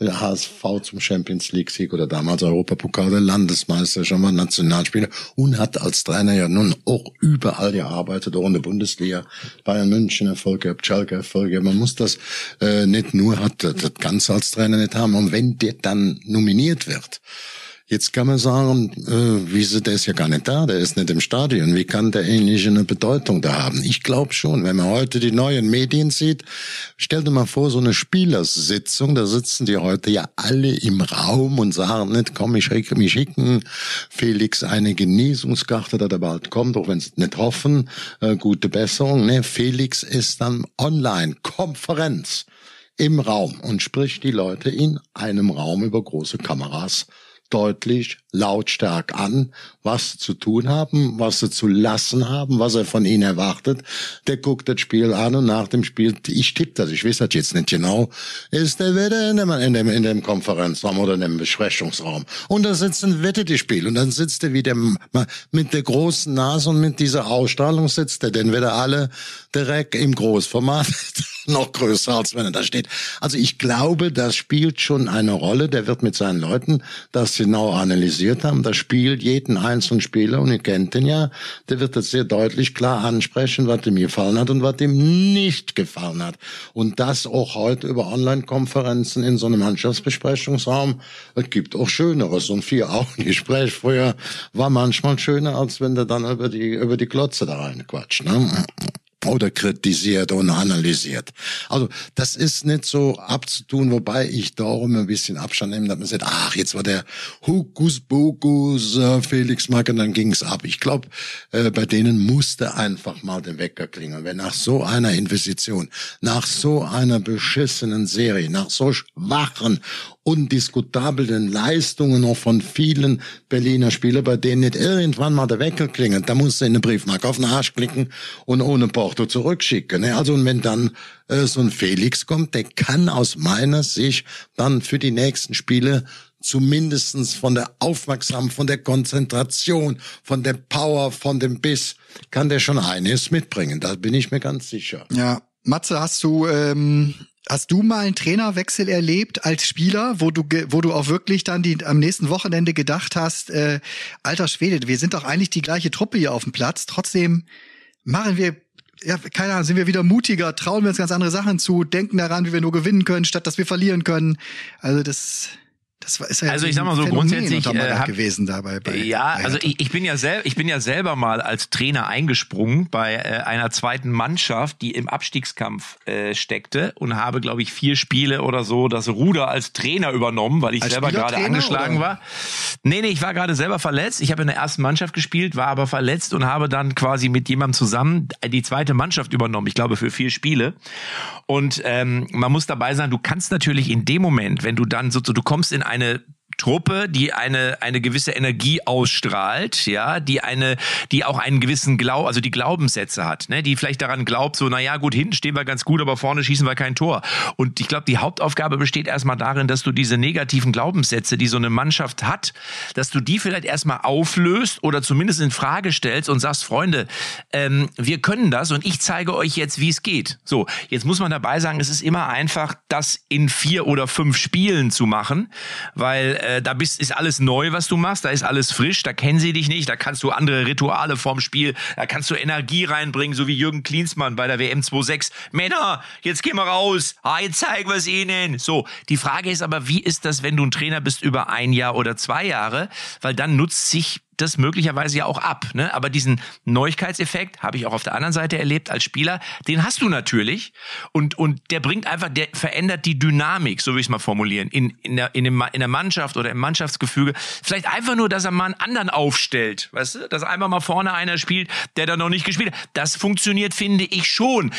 HSV zum Champions League Sieg oder damals Europapokal der Landesmeister, schon mal Nationalspieler und hat als Trainer ja nun auch überall gearbeitet, auch in der Bundesliga, Bayern München Erfolg gehabt, Schalke Erfolg. Man muss das äh, nicht nur, hat das das Ganze als Trainer nicht haben. Und wenn der dann nominiert wird, Jetzt kann man sagen, äh, wieso, der ist ja gar nicht da, der ist nicht im Stadion. Wie kann der ähnliche eine Bedeutung da haben? Ich glaube schon, wenn man heute die neuen Medien sieht, stell dir mal vor, so eine Spielersitzung, da sitzen die heute ja alle im Raum und sagen nicht, komm, ich schicke, ich schicken Felix eine Genesungskarte, dass er bald kommt, auch wenn sie nicht hoffen, äh, gute Besserung. Ne, Felix ist dann online, Konferenz im Raum und spricht die Leute in einem Raum über große Kameras deutlich, lautstark an, was sie zu tun haben, was sie zu lassen haben, was er von ihnen erwartet. Der guckt das Spiel an und nach dem Spiel, ich tippe das, ich weiß das jetzt nicht genau, ist der wieder in dem, in dem, in dem Konferenzraum oder in dem Besprechungsraum. Und da wettet die Spiel und dann sitzt er wieder mit der großen Nase und mit dieser Ausstrahlung sitzt er, denn wieder alle direkt im Großformat noch größer, als wenn er da steht. Also ich glaube, das spielt schon eine Rolle. Der wird mit seinen Leuten das genau analysiert haben. Das spielt jeden einzelnen Spieler und ihr kennt den ja. Der wird das sehr deutlich klar ansprechen, was ihm gefallen hat und was ihm nicht gefallen hat. Und das auch heute über Online-Konferenzen in so einem Mannschaftsbesprechungsraum. Es gibt auch Schöneres. So ein Vier-Augen-Gespräch früher war manchmal schöner, als wenn der dann über die, über die Klotze da reinquatscht. Ne? Oder kritisiert und analysiert. Also das ist nicht so abzutun, wobei ich darum ein bisschen Abstand nehme, dass man sagt, ach, jetzt war der Hokuspokus äh, Felix Mack und dann ging's ab. Ich glaube, äh, bei denen musste einfach mal der Wecker klingeln. Wenn nach so einer Investition, nach so einer beschissenen Serie, nach so schwachen, undiskutablen Leistungen auch von vielen Berliner Spielern, bei denen nicht irgendwann mal der Wecker klingelt, da musst du in eine Briefmarke auf den Arsch klicken und ohne Porto zurückschicken. Ne? Also und wenn dann äh, so ein Felix kommt, der kann aus meiner Sicht dann für die nächsten Spiele zumindestens von der Aufmerksamkeit, von der Konzentration, von der Power, von dem Biss, kann der schon einiges mitbringen. Da bin ich mir ganz sicher. Ja, Matze, hast du ähm, hast du mal einen Trainerwechsel erlebt als Spieler, wo du wo du auch wirklich dann die am nächsten Wochenende gedacht hast, äh, alter Schwede, wir sind doch eigentlich die gleiche Truppe hier auf dem Platz, trotzdem machen wir ja, keine Ahnung, sind wir wieder mutiger, trauen wir uns ganz andere Sachen zu, denken daran, wie wir nur gewinnen können, statt dass wir verlieren können. Also das das war ist ja Also ich sag mal so, Phänomen grundsätzlich, äh, hab- gewesen dabei. Bei, Ja, bei also ich, ich bin ja selber, ich bin ja selber mal als Trainer eingesprungen bei äh, einer zweiten Mannschaft, die im Abstiegskampf äh, steckte und habe, glaube ich, vier Spiele oder so das Ruder als Trainer übernommen, weil ich Als selber gerade angeschlagen oder? war. Nee, nee, ich war gerade selber verletzt. Ich habe in der ersten Mannschaft gespielt, war aber verletzt und habe dann quasi mit jemandem zusammen die zweite Mannschaft übernommen. Ich glaube für vier Spiele. Und ähm, man muss dabei sein, du kannst natürlich in dem Moment, wenn du dann so, du kommst in eine Truppe, die eine eine gewisse Energie ausstrahlt, ja, die eine, die auch einen gewissen Glaub, also die Glaubenssätze hat, ne, die vielleicht daran glaubt, so, na ja, gut, hinten stehen wir ganz gut, aber vorne schießen wir kein Tor. Und ich glaube, die Hauptaufgabe besteht erstmal darin, dass du diese negativen Glaubenssätze, die so eine Mannschaft hat, dass du die vielleicht erstmal auflöst oder zumindest in Frage stellst und sagst, Freunde, ähm, wir können das und ich zeige euch jetzt, wie es geht. So, jetzt muss man dabei sagen, es ist immer einfach, das in vier oder fünf Spielen zu machen, weil äh, da bist, ist alles neu, was du machst, da ist alles frisch, da kennen sie dich nicht, da kannst du andere Rituale vorm Spiel, da kannst du Energie reinbringen, so wie Jürgen Klinsmann bei der WM 26. Männer, jetzt gehen wir raus, ah, jetzt zeigen wir es ihnen. So, die Frage ist aber, wie ist das, wenn du ein Trainer bist über ein Jahr oder zwei Jahre? Weil dann nutzt sich das möglicherweise ja auch ab. Ne? Aber diesen Neuigkeitseffekt habe ich auch auf der anderen Seite erlebt als Spieler. Den hast du natürlich und und der bringt einfach, der verändert die Dynamik, so will ich es mal formulieren, in in der in, dem, in der Mannschaft oder im Mannschaftsgefüge. Vielleicht einfach nur, dass er mal einen anderen aufstellt, weißt du, dass einfach mal vorne einer spielt, der da noch nicht gespielt hat. Das funktioniert, finde ich schon.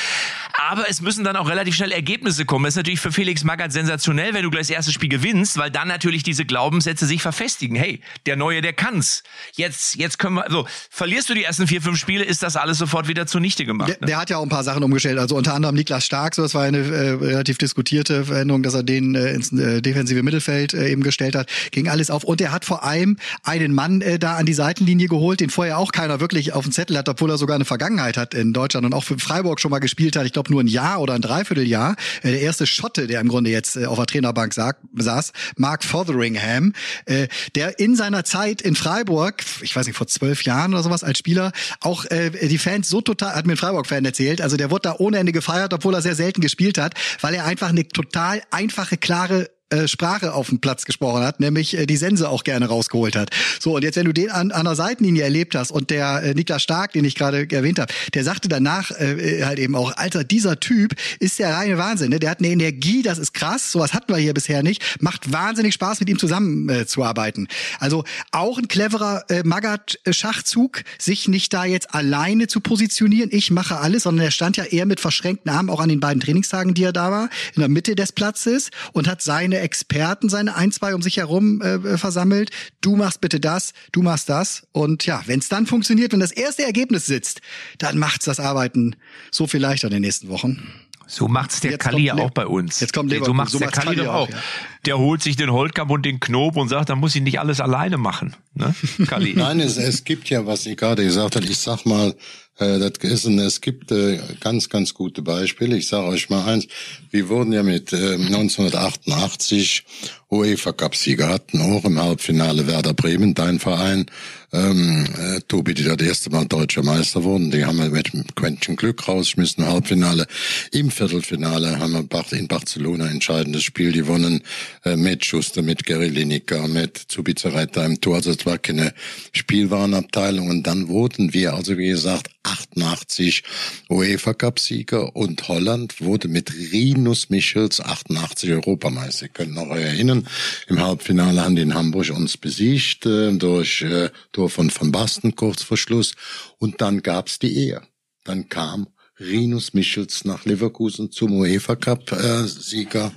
Aber es müssen dann auch relativ schnell Ergebnisse kommen. Das ist natürlich für Felix Magath sensationell, wenn du gleich das erste Spiel gewinnst, weil dann natürlich diese Glaubenssätze sich verfestigen. Hey, der Neue, der kann's jetzt, jetzt können wir, so, verlierst du die ersten vier, fünf Spiele, ist das alles sofort wieder zunichte gemacht. Der, ne? der hat ja auch ein paar Sachen umgestellt, also unter anderem Niklas Stark, so, das war eine äh, relativ diskutierte Veränderung, dass er den äh, ins äh, defensive Mittelfeld äh, eben gestellt hat, ging alles auf und er hat vor allem einen Mann äh, da an die Seitenlinie geholt, den vorher auch keiner wirklich auf dem Zettel hat, obwohl er sogar eine Vergangenheit hat in Deutschland und auch für Freiburg schon mal gespielt hat, ich glaube nur ein Jahr oder ein Dreivierteljahr. Äh, der erste Schotte, der im Grunde jetzt äh, auf der Trainerbank sag, saß, Mark Fotheringham, äh, der in seiner Zeit in Freiburg ich weiß nicht, vor zwölf Jahren oder sowas als Spieler, auch äh, die Fans so total, hat mir ein Freiburg-Fan erzählt, also der wurde da ohne Ende gefeiert, obwohl er sehr selten gespielt hat, weil er einfach eine total einfache, klare äh, Sprache auf dem Platz gesprochen hat, nämlich äh, die Sense auch gerne rausgeholt hat. So, und jetzt, wenn du den an, an der Seitenlinie erlebt hast und der äh, Niklas Stark, den ich gerade erwähnt habe, der sagte danach äh, halt eben auch, Alter, dieser Typ ist der reine Wahnsinn. Ne? Der hat eine Energie, das ist krass, sowas hatten wir hier bisher nicht. Macht wahnsinnig Spaß, mit ihm zusammen äh, zu arbeiten. Also auch ein cleverer äh, Magath-Schachzug, sich nicht da jetzt alleine zu positionieren, ich mache alles, sondern er stand ja eher mit verschränkten Armen auch an den beiden Trainingstagen, die er da war, in der Mitte des Platzes und hat seine Experten, seine ein, zwei um sich herum äh, versammelt. Du machst bitte das, du machst das. Und ja, wenn es dann funktioniert, wenn das erste Ergebnis sitzt, dann macht's das Arbeiten so viel leichter in den nächsten Wochen. So macht's der Kali ja auch bei uns. Jetzt kommt so macht's so der Kali doch auch. Ja. Der holt sich den Holtkamp und den Knob und sagt, da muss ich nicht alles alleine machen. Ne? Kali. Nein, es, es gibt ja, was ich gerade gesagt habe, ich sag mal, äh, das ist ein, es gibt äh, ganz, ganz gute Beispiele. Ich sage euch mal eins. Wir wurden ja mit äh, 1988 UEFA Cup-Sieger hatten, auch im Halbfinale Werder Bremen, dein Verein. Ähm, äh, Tobi, die da das erste Mal deutscher Meister wurden, die haben wir mit Quäntchen Glück rausgeschmissen im Halbfinale. Im Viertelfinale haben wir in Barcelona entscheidendes Spiel gewonnen, äh, mit Schuster, mit Gary Lineker, mit Zubiza Reiter im Tor. Also es war keine Spielwarenabteilung. Und dann wurden wir, also wie gesagt, 88 UEFA Cup Sieger und Holland wurde mit Rinus Michels 88 Europameister. Ihr könnt noch erinnern, im Halbfinale haben die in Hamburg uns besiegt äh, durch äh, Tor von Van Basten kurz vor Schluss und dann gab's die Ehe. Dann kam Rinus Michels nach Leverkusen zum UEFA Cup äh, Sieger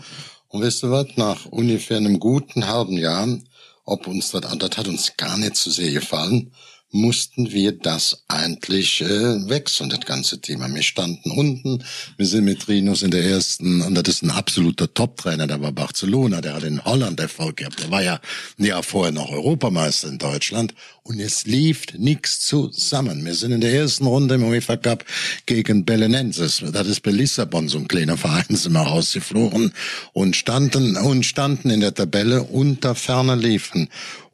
und wisst ihr was, nach ungefähr einem guten halben Jahr, ob uns das, das hat uns gar nicht so sehr gefallen, mussten wir das eigentlich äh, wechseln, das ganze Thema. Wir standen unten, wir sind mit Rinus in der ersten, und das ist ein absoluter Top-Trainer, der war Barcelona, der hat in Holland Erfolg gehabt, der war ja Jahr vorher noch Europameister in Deutschland und es lief nichts zusammen. Wir sind in der ersten Runde im UEFA Cup gegen Belenenses, das ist bei Lissabon, so ein kleiner Verein, sind wir rausgeflogen und standen, und standen in der Tabelle unter ferner Liefen.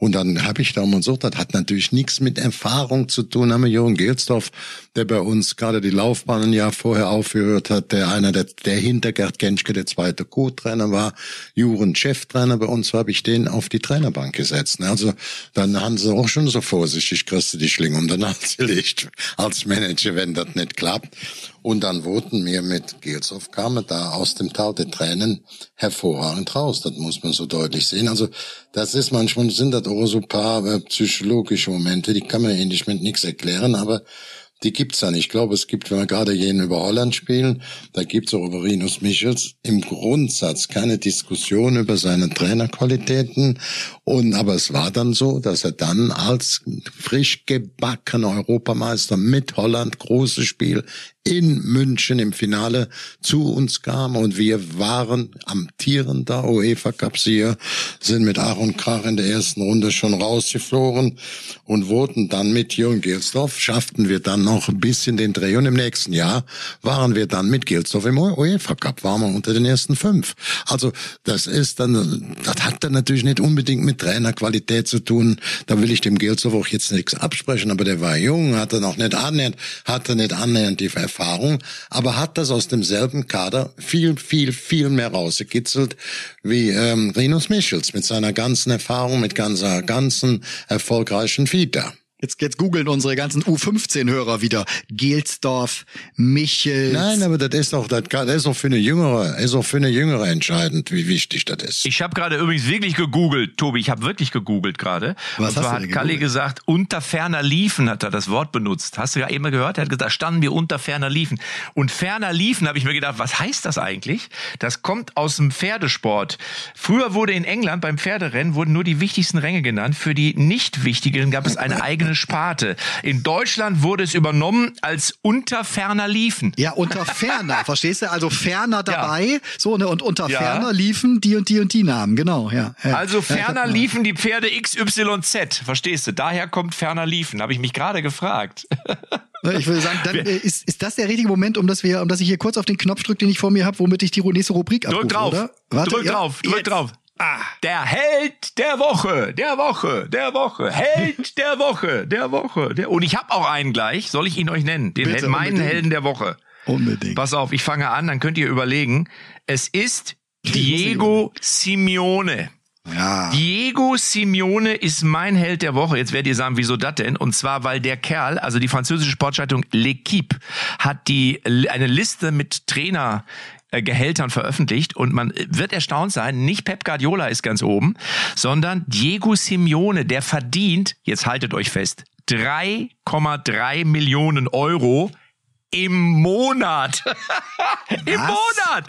Und dann habe ich da so, das hat natürlich nichts mit Erfahrung zu tun. Haben wir Jürgen Gelsdorf, der bei uns gerade die Laufbahn ein Jahr vorher aufgehört hat, der einer, der, der hinter Gerd Genschke der zweite Co-Trainer war, Juren Cheftrainer bei uns, habe ich den auf die Trainerbank gesetzt. Also dann haben sie auch schon so vorsichtig, kriegst du die Schlinge um den Hals gelegt als Manager, wenn das nicht klappt. Und dann wurden wir mit Gelsdorf kamen da aus dem Tal der Tränen hervorragend raus. Das muss man so deutlich sehen. Also das ist manchmal sind das auch so paar äh, psychologische Momente, die kann man ähnlich mit nichts erklären, aber die gibt's dann. Ich glaube, es gibt, wenn wir gerade jeden über Holland spielen, da gibt's auch über Rinus Michels im Grundsatz keine Diskussion über seine Trainerqualitäten. Und aber es war dann so, dass er dann als frisch gebackener Europameister mit Holland großes Spiel in München im Finale zu uns kam. Und wir waren amtierender UEFA Cup Sieger, sind mit und Krach in der ersten Runde schon rausgeflogen und wurden dann mit Jürgen Gelsdorf, schafften wir dann noch ein bisschen den Dreh. Und im nächsten Jahr waren wir dann mit Gelsdorf im UEFA Cup, waren wir unter den ersten fünf. Also das ist dann, das hat dann natürlich nicht unbedingt mit Trainerqualität zu tun, da will ich dem Gelsdorf auch jetzt nichts absprechen, aber der war jung, hatte noch nicht annähernd, hatte nicht annähernd die Erfahrung, aber hat das aus demselben Kader viel, viel, viel mehr rausgekitzelt wie ähm, Rinus Michels mit seiner ganzen Erfahrung, mit ganzer, ganzen erfolgreichen Vita. Jetzt, jetzt googeln unsere ganzen U15-Hörer wieder. Gelsdorf, Michels. Nein, aber das ist doch, das, das ist doch für eine Jüngere, ist auch für eine Jüngere entscheidend, wie wichtig das ist. Ich habe gerade übrigens wirklich gegoogelt, Tobi, ich habe wirklich gegoogelt gerade. Was Und hast zwar du denn hat Kalli gegoogelt? gesagt, unter ferner Liefen hat er das Wort benutzt. Hast du ja eben gehört? Er hat gesagt, da standen wir unter ferner Liefen. Und ferner Liefen habe ich mir gedacht, was heißt das eigentlich? Das kommt aus dem Pferdesport. Früher wurde in England beim Pferderennen wurden nur die wichtigsten Ränge genannt. Für die nicht wichtigen gab es eine eigene Sparte. In Deutschland wurde es übernommen als unter ferner Liefen. Ja, unter ferner, verstehst du? Also ferner dabei, so, ne, und unter Ja. ferner liefen die und die und die Namen, genau, ja. ja. Also Ja, ferner liefen die Pferde XYZ, verstehst du? Daher kommt ferner liefen, habe ich mich gerade gefragt. Ne, Ich würde sagen, dann äh, ist, ist das der richtige Moment, um dass wir, um dass ich hier kurz auf den Knopf drücke, den ich vor mir habe, womit ich die nächste Rubrik abrufe, Drück drauf, oder? Warte, drück ja, drauf, drück jetzt. drauf. Ah, der Held der Woche, der Woche, der Woche, Held der Woche, der Woche. Der, und ich habe auch einen gleich, soll ich ihn euch nennen? Den Bitte, Held, meinen unbedingt. Helden der Woche. Unbedingt. Pass auf, ich fange an, dann könnt ihr überlegen. Es ist Diego Simeone. Ja. Diego Simeone ist mein Held der Woche. Jetzt werdet ihr sagen, wieso das denn? Und zwar, weil der Kerl, also die französische Sportschaltung L'Equipe, hat die eine Liste mit Trainer Gehältern veröffentlicht. Und man wird erstaunt sein, nicht Pep Guardiola ist ganz oben, sondern Diego Simeone, der verdient, jetzt haltet euch fest, 3,3 Millionen Euro im Monat. Im Monat.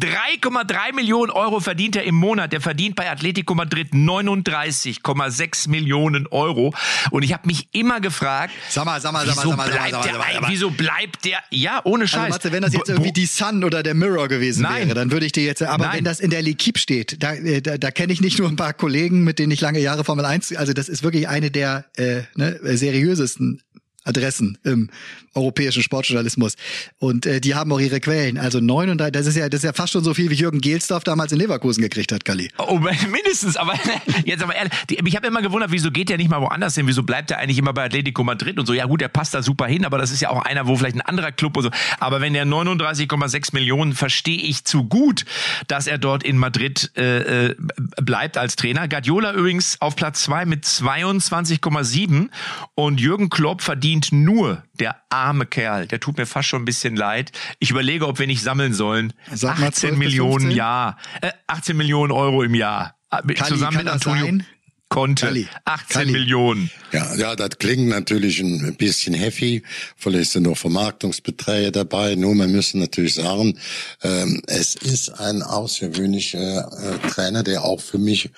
3,3 Millionen Euro verdient er im Monat. Der verdient bei Atletico Madrid 39,6 Millionen Euro. Und ich habe mich immer gefragt, Sag mal, sag mal, sag mal, wieso sag mal, sag mal, bleibt sag mal, der, wieso bleibt der, ja, ohne Also, Scheiß. Matze, wenn das jetzt irgendwie die Sun oder der Mirror gewesen Nein. wäre, dann würde ich dir jetzt, aber Nein. wenn das in der L'Equipe steht, da, äh, da, da kenne ich nicht nur ein paar Kollegen, mit denen ich lange Jahre Formel 1, also das ist wirklich eine der äh, ne, seriösesten Adressen im europäischen Sportjournalismus. Und äh, die haben auch ihre Quellen. Also 39, das ist ja, das ist ja fast schon so viel, wie Jürgen Gelsdorf damals in Leverkusen gekriegt hat, Kali. Oh, mindestens, aber jetzt aber ehrlich, die, ich habe immer gewundert, wieso geht der nicht mal woanders hin? Wieso bleibt er eigentlich immer bei Atletico Madrid und so? Ja gut, der passt da super hin, aber das ist ja auch einer, wo vielleicht ein anderer Club und so. Aber wenn der 39,6 Millionen verstehe ich zu gut, dass er dort in Madrid äh, äh, bleibt als Trainer. Guardiola übrigens auf Platz zwei mit 22,7 und Jürgen Klopp verdient nur der arme Kerl. Der tut mir fast schon ein bisschen leid. Ich überlege, ob wir nicht sammeln sollen. Sag mal 18 12 bis Millionen 15? Jahr, äh, 18 Millionen Euro im Jahr. Mit- Kali, zusammen mit Antonio sein? Conte. Kali, 18 Kali. Millionen. Ja, ja, das klingt natürlich ein bisschen heavy. Vielleicht sind noch Vermarktungsbeträge dabei. Nur wir müssen natürlich sagen, ähm, es ist ein außergewöhnlicher äh, Trainer, der auch für mich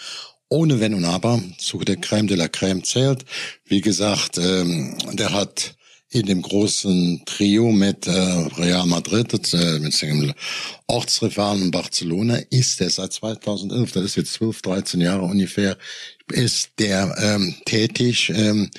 ohne Wenn und Aber zu der Crème de la Crème zählt. Wie gesagt, ähm, der hat in dem großen Trio mit äh, Real Madrid, äh, mit seinem Ortsrivalen Barcelona, ist er seit 2011, das ist jetzt 12, 13 Jahre ungefähr, ist der ähm, tätig ähm,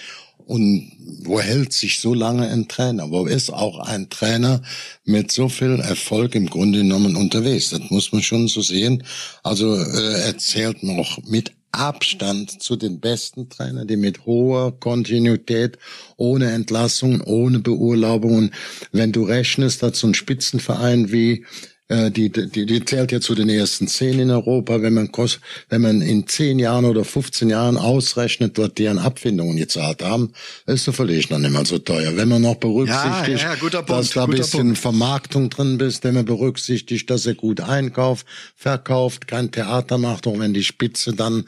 und wo hält sich so lange ein Trainer? Wo ist auch ein Trainer mit so viel Erfolg im Grunde genommen unterwegs? Das muss man schon so sehen. Also äh, er zählt noch mit Abstand zu den besten Trainern, die mit hoher Kontinuität, ohne Entlassungen, ohne Beurlaubungen, wenn du rechnest, dass so ein Spitzenverein wie äh, die, die, die zählt ja zu den ersten zehn in Europa, wenn man kost, wenn man in zehn Jahren oder 15 Jahren ausrechnet, dort deren Abfindungen gezahlt haben, ist der Verleg noch nicht mal so teuer. Wenn man noch berücksichtigt, Ja, ja, Punkt, dass da ein bisschen Punkt. Vermarktung drin bist, wenn man berücksichtigt, dass er gut einkauft, verkauft, kein Theater macht, auch wenn die Spitze dann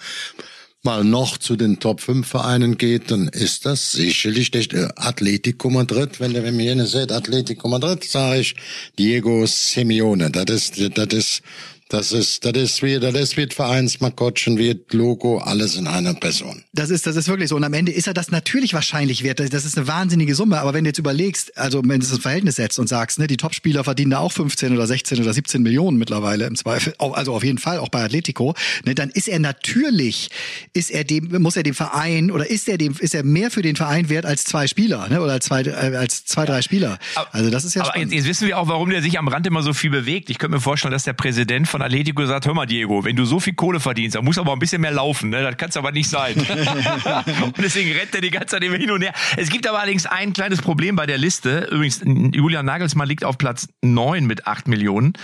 mal noch zu den Top 5 Vereinen geht, dann ist das sicherlich der äh, Atletico Madrid. Wenn, wenn mir jene seht, Atletico Madrid, sage ich Diego Simeone. Das ist, das ist das ist, das ist wie, das ist wie Vereinsmaskottchen, wie Logo, alles in einer Person. Das ist, das ist wirklich so. Und am Ende ist er das natürlich wahrscheinlich wert. Das ist eine wahnsinnige Summe. Aber wenn du jetzt überlegst, also wenn du es ins Verhältnis setzt und sagst, ne, die Topspieler verdienen da auch 15 oder 16 oder 17 Millionen mittlerweile im Zweifel, also auf jeden Fall auch bei Atletico, ne, dann ist er natürlich, ist er dem, muss er dem Verein oder ist er dem, ist er mehr für den Verein wert als zwei Spieler, ne, oder als zwei, äh, als zwei, drei Spieler. Also das ist ja Aber jetzt, jetzt wissen wir auch, warum der sich am Rand immer so viel bewegt. Ich könnte mir vorstellen, dass der Präsident von Atletico gesagt, hör mal Diego, wenn du so viel Kohle verdienst, dann muss aber ein bisschen mehr laufen. Ne? Das kann es aber nicht sein. und deswegen rennt er die ganze Zeit immer hin und her. Es gibt aber allerdings ein kleines Problem bei der Liste. Übrigens, Julian Nagelsmann liegt auf Platz 9 mit 8 Millionen.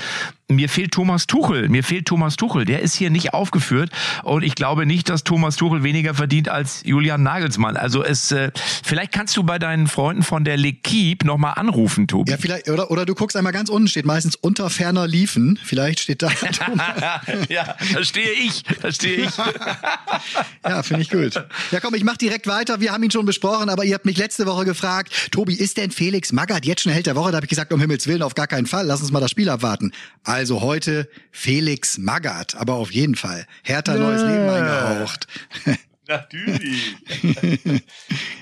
Mir fehlt Thomas Tuchel. Mir fehlt Thomas Tuchel. Der ist hier nicht aufgeführt. Und ich glaube nicht, dass Thomas Tuchel weniger verdient als Julian Nagelsmann. Also es, äh, vielleicht kannst du bei deinen Freunden von der L'Equipe nochmal anrufen, Tobi. Ja, vielleicht, oder, oder du guckst einmal ganz unten, steht meistens unter ferner Liefen. Vielleicht steht da ja, da stehe ich. Da stehe ich. ja, finde ich gut. Ja, komm, ich mach direkt weiter. Wir haben ihn schon besprochen, aber ihr habt mich letzte Woche gefragt, Tobi, ist denn Felix Magath jetzt schon Held der Woche? Da habe ich gesagt, um Himmels Willen, auf gar keinen Fall. Lass uns mal das Spiel abwarten. Also heute Felix Magath, aber auf jeden Fall. Hertha neues Leben eingehaucht. Natürlich.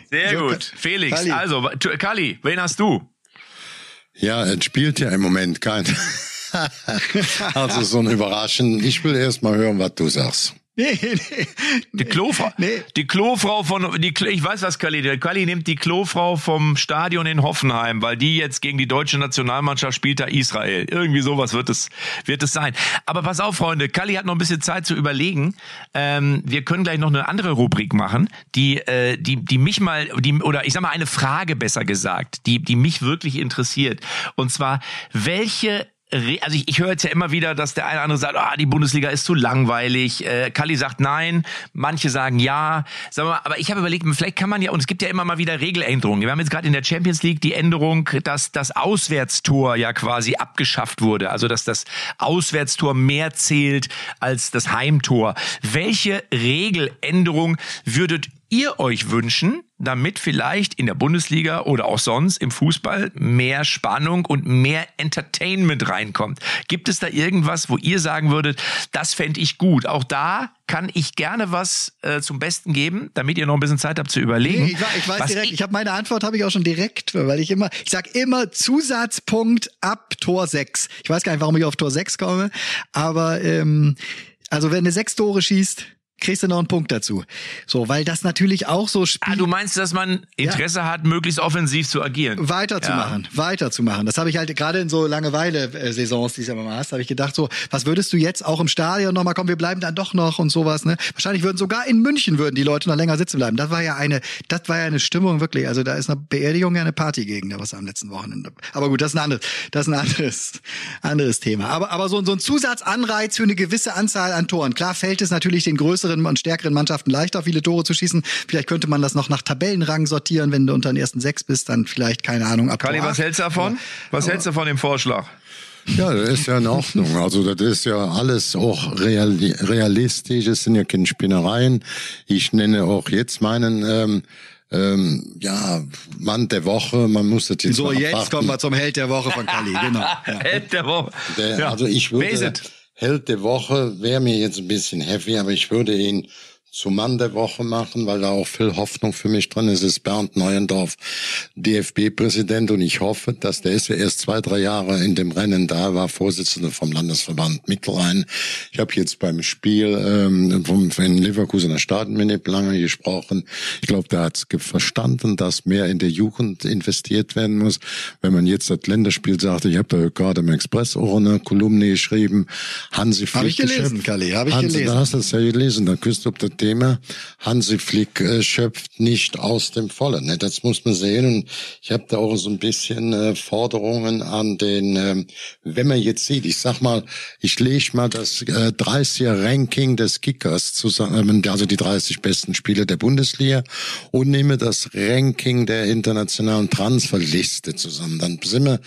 Sehr gut. Felix, Kali. also, Kali, wen hast du? Ja, es spielt ja im Moment kein. also so ein Überraschen. Ich will erst mal hören, was du sagst. Nee, nee. Die Klofrau, nee. die Klofrau von, die, ich weiß was, Kali, der Kali nimmt die Klofrau vom Stadion in Hoffenheim, weil die jetzt gegen die deutsche Nationalmannschaft spielt da Israel. Irgendwie sowas wird es, wird es sein. Aber pass auf, Freunde, Kali hat noch ein bisschen Zeit zu überlegen. Ähm, wir können gleich noch eine andere Rubrik machen, die, äh, die, die mich mal, die, oder ich sag mal eine Frage besser gesagt, die, die mich wirklich interessiert. Und zwar, welche also ich, ich höre jetzt ja immer wieder, dass der eine oder andere sagt, ah, die Bundesliga ist zu langweilig. Äh, Kalli sagt nein, manche sagen ja. Sag mal, aber ich habe überlegt, vielleicht kann man ja, und es gibt ja immer mal wieder Regeländerungen. Wir haben jetzt gerade in der Champions League die Änderung, dass das Auswärtstor ja quasi abgeschafft wurde. Also dass das Auswärtstor mehr zählt als das Heimtor. Welche Regeländerung würdet ihr euch wünschen, damit vielleicht in der Bundesliga oder auch sonst im Fußball mehr Spannung und mehr Entertainment reinkommt? Gibt es da irgendwas, wo ihr sagen würdet, das fände ich gut? Auch da kann ich gerne was äh, zum Besten geben, damit ihr noch ein bisschen Zeit habt zu überlegen. Nee, ich, ich weiß direkt, ich, ich habe meine Antwort habe ich auch schon direkt, weil ich immer, ich sag immer Zusatzpunkt ab Tor 6. Ich weiß gar nicht, warum ich auf Tor 6 komme, aber ähm, also wenn du sechs Tore schießt, kriegst du noch einen Punkt dazu. So, weil das natürlich auch so spielt. Ah, du meinst, dass man Interesse ja. hat, möglichst offensiv zu agieren? Weiterzumachen, ja. weiterzumachen. Das habe ich halt gerade in so Langeweile-Saisons, die es ja mal hast, habe ich gedacht, so, was würdest du jetzt auch im Stadion nochmal kommen, wir bleiben dann doch noch und sowas, ne? Wahrscheinlich würden sogar in München würden die Leute noch länger sitzen bleiben. Das war ja eine, das war ja eine Stimmung wirklich. Also da ist eine Beerdigung ja eine Party gegen, da was am letzten Wochenende. Aber gut, das ist ein anderes, das ist ein anderes, anderes Thema. Aber, aber so, so ein Zusatzanreiz für eine gewisse Anzahl an Toren. Klar fällt es natürlich den größeren größeren und stärkeren Mannschaften leichter, viele Tore zu schießen. Vielleicht könnte man das noch nach Tabellenrang sortieren, wenn du unter den ersten sechs bist, dann vielleicht, keine Ahnung, ab Kali, was hältst du davon? Was hältst du von dem Vorschlag? Ja, das ist ja in Ordnung. Also das ist ja alles auch realistisch. Es sind ja keine Spinnereien. Ich nenne auch jetzt meinen ähm, ähm, ja, Mann der Woche, man muss das jetzt So, jetzt kommen wir zum Held der Woche von Kali, genau. Ja. Held der Woche. Der, ja. Also ich würde, Held der Woche wäre mir jetzt ein bisschen heavy, aber ich würde ihn zum Mann der Woche machen, weil da auch viel Hoffnung für mich drin ist, ist Bernd Neuendorf, DFB-Präsident und ich hoffe, dass der ist ja erst zwei, drei Jahre in dem Rennen da, war Vorsitzender vom Landesverband Mittelrhein. Ich habe jetzt beim Spiel ähm, vom in Leverkusener Staatenminute lange gesprochen. Ich glaube, der hat verstanden, dass mehr in der Jugend investiert werden muss. Wenn man jetzt das Länderspiel sagt, ich habe da gerade im Express auch eine Kolumne geschrieben, Hansi. Habe ich gelesen, Kalli, habe ich Hansi, gelesen. Da hast du es ja gelesen, da küsst du das Thema. Hansi Flick äh, schöpft nicht aus dem Vollen. Ne? Das muss man sehen. Und ich habe da auch so ein bisschen äh, Forderungen an den, äh, wenn man jetzt sieht, ich sag mal, ich lege mal das äh, 30er Ranking des Kickers zusammen, also die 30 besten Spieler der Bundesliga und nehme das Ranking der internationalen Transferliste zusammen. Dann sind wir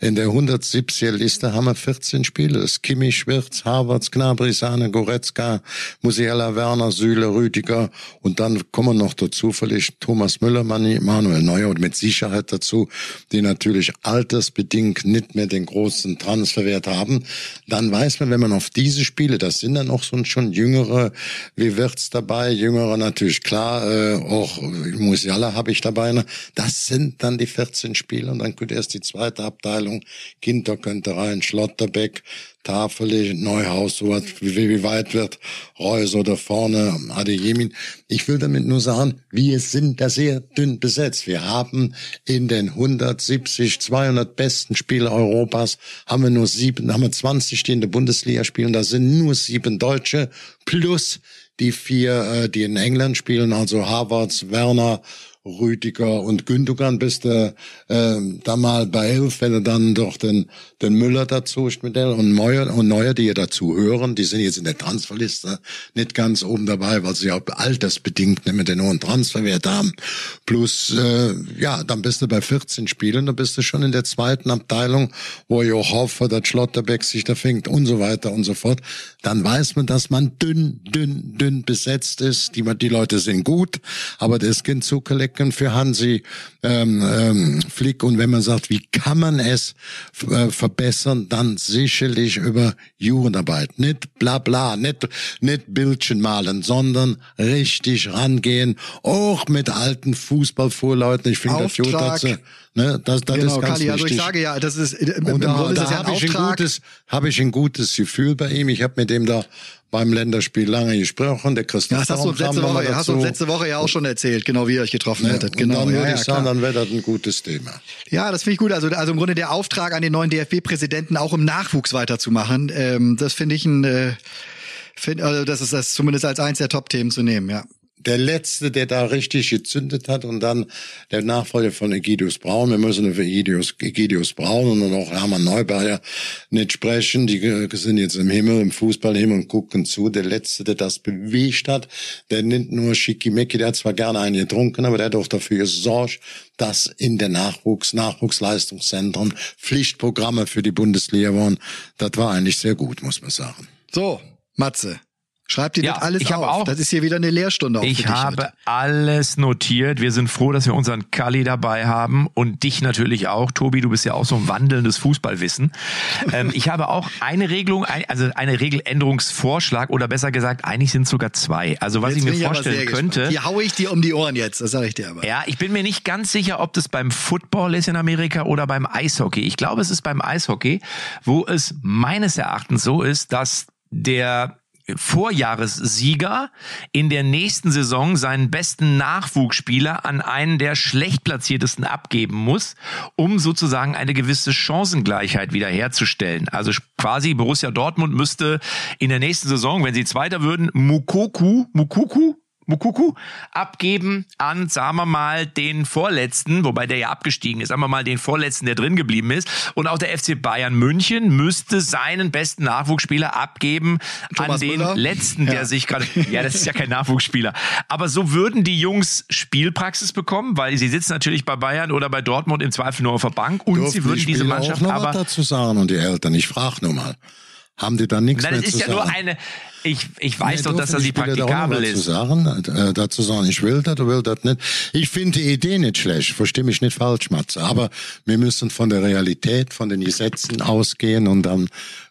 in der 170er Liste haben wir 14 Spieler. Das Kimmich, Wirtz, Havertz, Gnabry, Sahne, Goretzka, Musiala, Werner, Süle, Spieler, Rüdiger und dann kommen noch dazu vielleicht Thomas Müller, Manuel Neuer und mit Sicherheit dazu, die natürlich altersbedingt nicht mehr den großen Transferwert haben. Dann weiß man, wenn man auf diese Spiele, das sind dann auch so schon jüngere, wie wird's dabei, jüngere natürlich klar, äh, auch Musiala habe ich dabei. Ne? Das sind dann die 14 Spiele und dann könnte erst die zweite Abteilung, Kinder könnte rein, Schlotterbeck, Tafel, Neuhaus, sowas, wie, wie weit wird Reus oder vorne Adeyemin. Ich will damit nur sagen, wir sind da sehr dünn besetzt. Wir haben in den 170, 200 besten Spieler Europas haben wir nur sieben, haben wir 20, die in der Bundesliga spielen. Da sind nur sieben Deutsche plus die vier, äh, die in England spielen, also Harvards, Werner, Rüdiger und Gündogan bist du äh, da mal bei elf, wenn du dann doch den, den Müller dazu mit der und Neuer und Neuer, die ja dazu hören, die sind jetzt in der Transferliste nicht ganz oben dabei, weil sie auch altersbedingt nicht mehr den hohen Transferwert haben. Plus, äh, ja, dann bist du bei 14 Spielen, dann bist du schon in der zweiten Abteilung, wo ich auch hoffe, dass Schlotterbeck sich da fängt und so weiter und so fort. Dann weiß man, dass man dünn, dünn, dünn besetzt ist. Die, die Leute sind gut, aber das Kind zu Flecken für Hansi ähm, ähm, Flick. Und wenn man sagt, wie kann man es äh, verbessern, dann sicherlich über Jugendarbeit. Nicht bla bla, nicht, nicht Bildchen malen, sondern richtig rangehen. Auch mit alten Fußballvorleuten. Ich finde das gut, sie, Ne, das, das genau, ist ganz Kali, also ich sage ja, das ist im, und da, Grunde da ist ja habe ich ein gutes, habe ich ein gutes Gefühl bei ihm. Ich habe mit dem da beim Länderspiel lange gesprochen. Der Christoph ja, das hast du uns letzte Woche, ja, hast du letzte Woche ja auch schon erzählt, genau wie ihr euch getroffen ja, hättet. Genau. Dann würde ja, ich sagen, dann wäre das ein gutes Thema. Ja, das finde ich gut. Also, also im Grunde der Auftrag an den neuen DFB-Präsidenten auch im Nachwuchs weiterzumachen. Ähm, das finde ich ein, äh, find, also das ist das zumindest als eins der Top-Themen zu nehmen, ja der letzte, der da richtig gezündet hat und dann der Nachfolger von Egidius Braun. Wir müssen über Egidius, Egidius Braun und auch Hermann Neuberger nicht sprechen. Die sind jetzt im Himmel, im Fußballhimmel und gucken zu. Der letzte, der das bewegt hat, der nimmt nur Schickimicki, der hat zwar gerne einen getrunken, aber der hat auch dafür gesorgt, dass in der Nachwuchs, Nachwuchsleistungszentren Pflichtprogramme für die Bundesliga waren. Das war eigentlich sehr gut, muss man sagen. So, Matze. Schreib dir ja, das alles ich auf. Auch, das ist hier wieder eine Lehrstunde. Auch ich habe mit. alles notiert. Wir sind froh, dass wir unseren Kali dabei haben und dich natürlich auch. Tobi, du bist ja auch so ein wandelndes Fußballwissen. ähm, ich habe auch eine Regelung, also eine Regeländerungsvorschlag oder besser gesagt, eigentlich sind sogar zwei. Also was jetzt ich mir vorstellen könnte. Die haue ich dir um die Ohren jetzt, das sage ich dir aber. Ja, ich bin mir nicht ganz sicher, ob das beim Football ist in Amerika oder beim Eishockey. Ich glaube, es ist beim Eishockey, wo es meines Erachtens so ist, dass der Vorjahressieger in der nächsten Saison seinen besten Nachwuchsspieler an einen der schlecht platziertesten abgeben muss, um sozusagen eine gewisse Chancengleichheit wiederherzustellen. Also quasi Borussia Dortmund müsste in der nächsten Saison, wenn sie Zweiter würden, Mukoku, Mukuku, Mukuku abgeben an, sagen wir mal, den Vorletzten, wobei der ja abgestiegen ist, sagen wir mal, den Vorletzten, der drin geblieben ist. Und auch der FC Bayern München müsste seinen besten Nachwuchsspieler abgeben Thomas an den Müller? Letzten, der ja. sich gerade, ja, das ist ja kein Nachwuchsspieler. Aber so würden die Jungs Spielpraxis bekommen, weil sie sitzen natürlich bei Bayern oder bei Dortmund im Zweifel nur auf der Bank und Dürfen sie würden die diese Mannschaft auch noch aber was dazu sagen und die Eltern. Ich frage nur mal haben die dann nichts Nein, mehr zu sagen. Das ist ja nur eine, ich, ich weiß doch, dass das nicht praktikabel ist. Dazu sagen, äh, dazu sagen, ich will das, will das nicht. Ich finde die Idee nicht schlecht, verstehe mich nicht falsch, Matze. Aber wir müssen von der Realität, von den Gesetzen ausgehen und dann,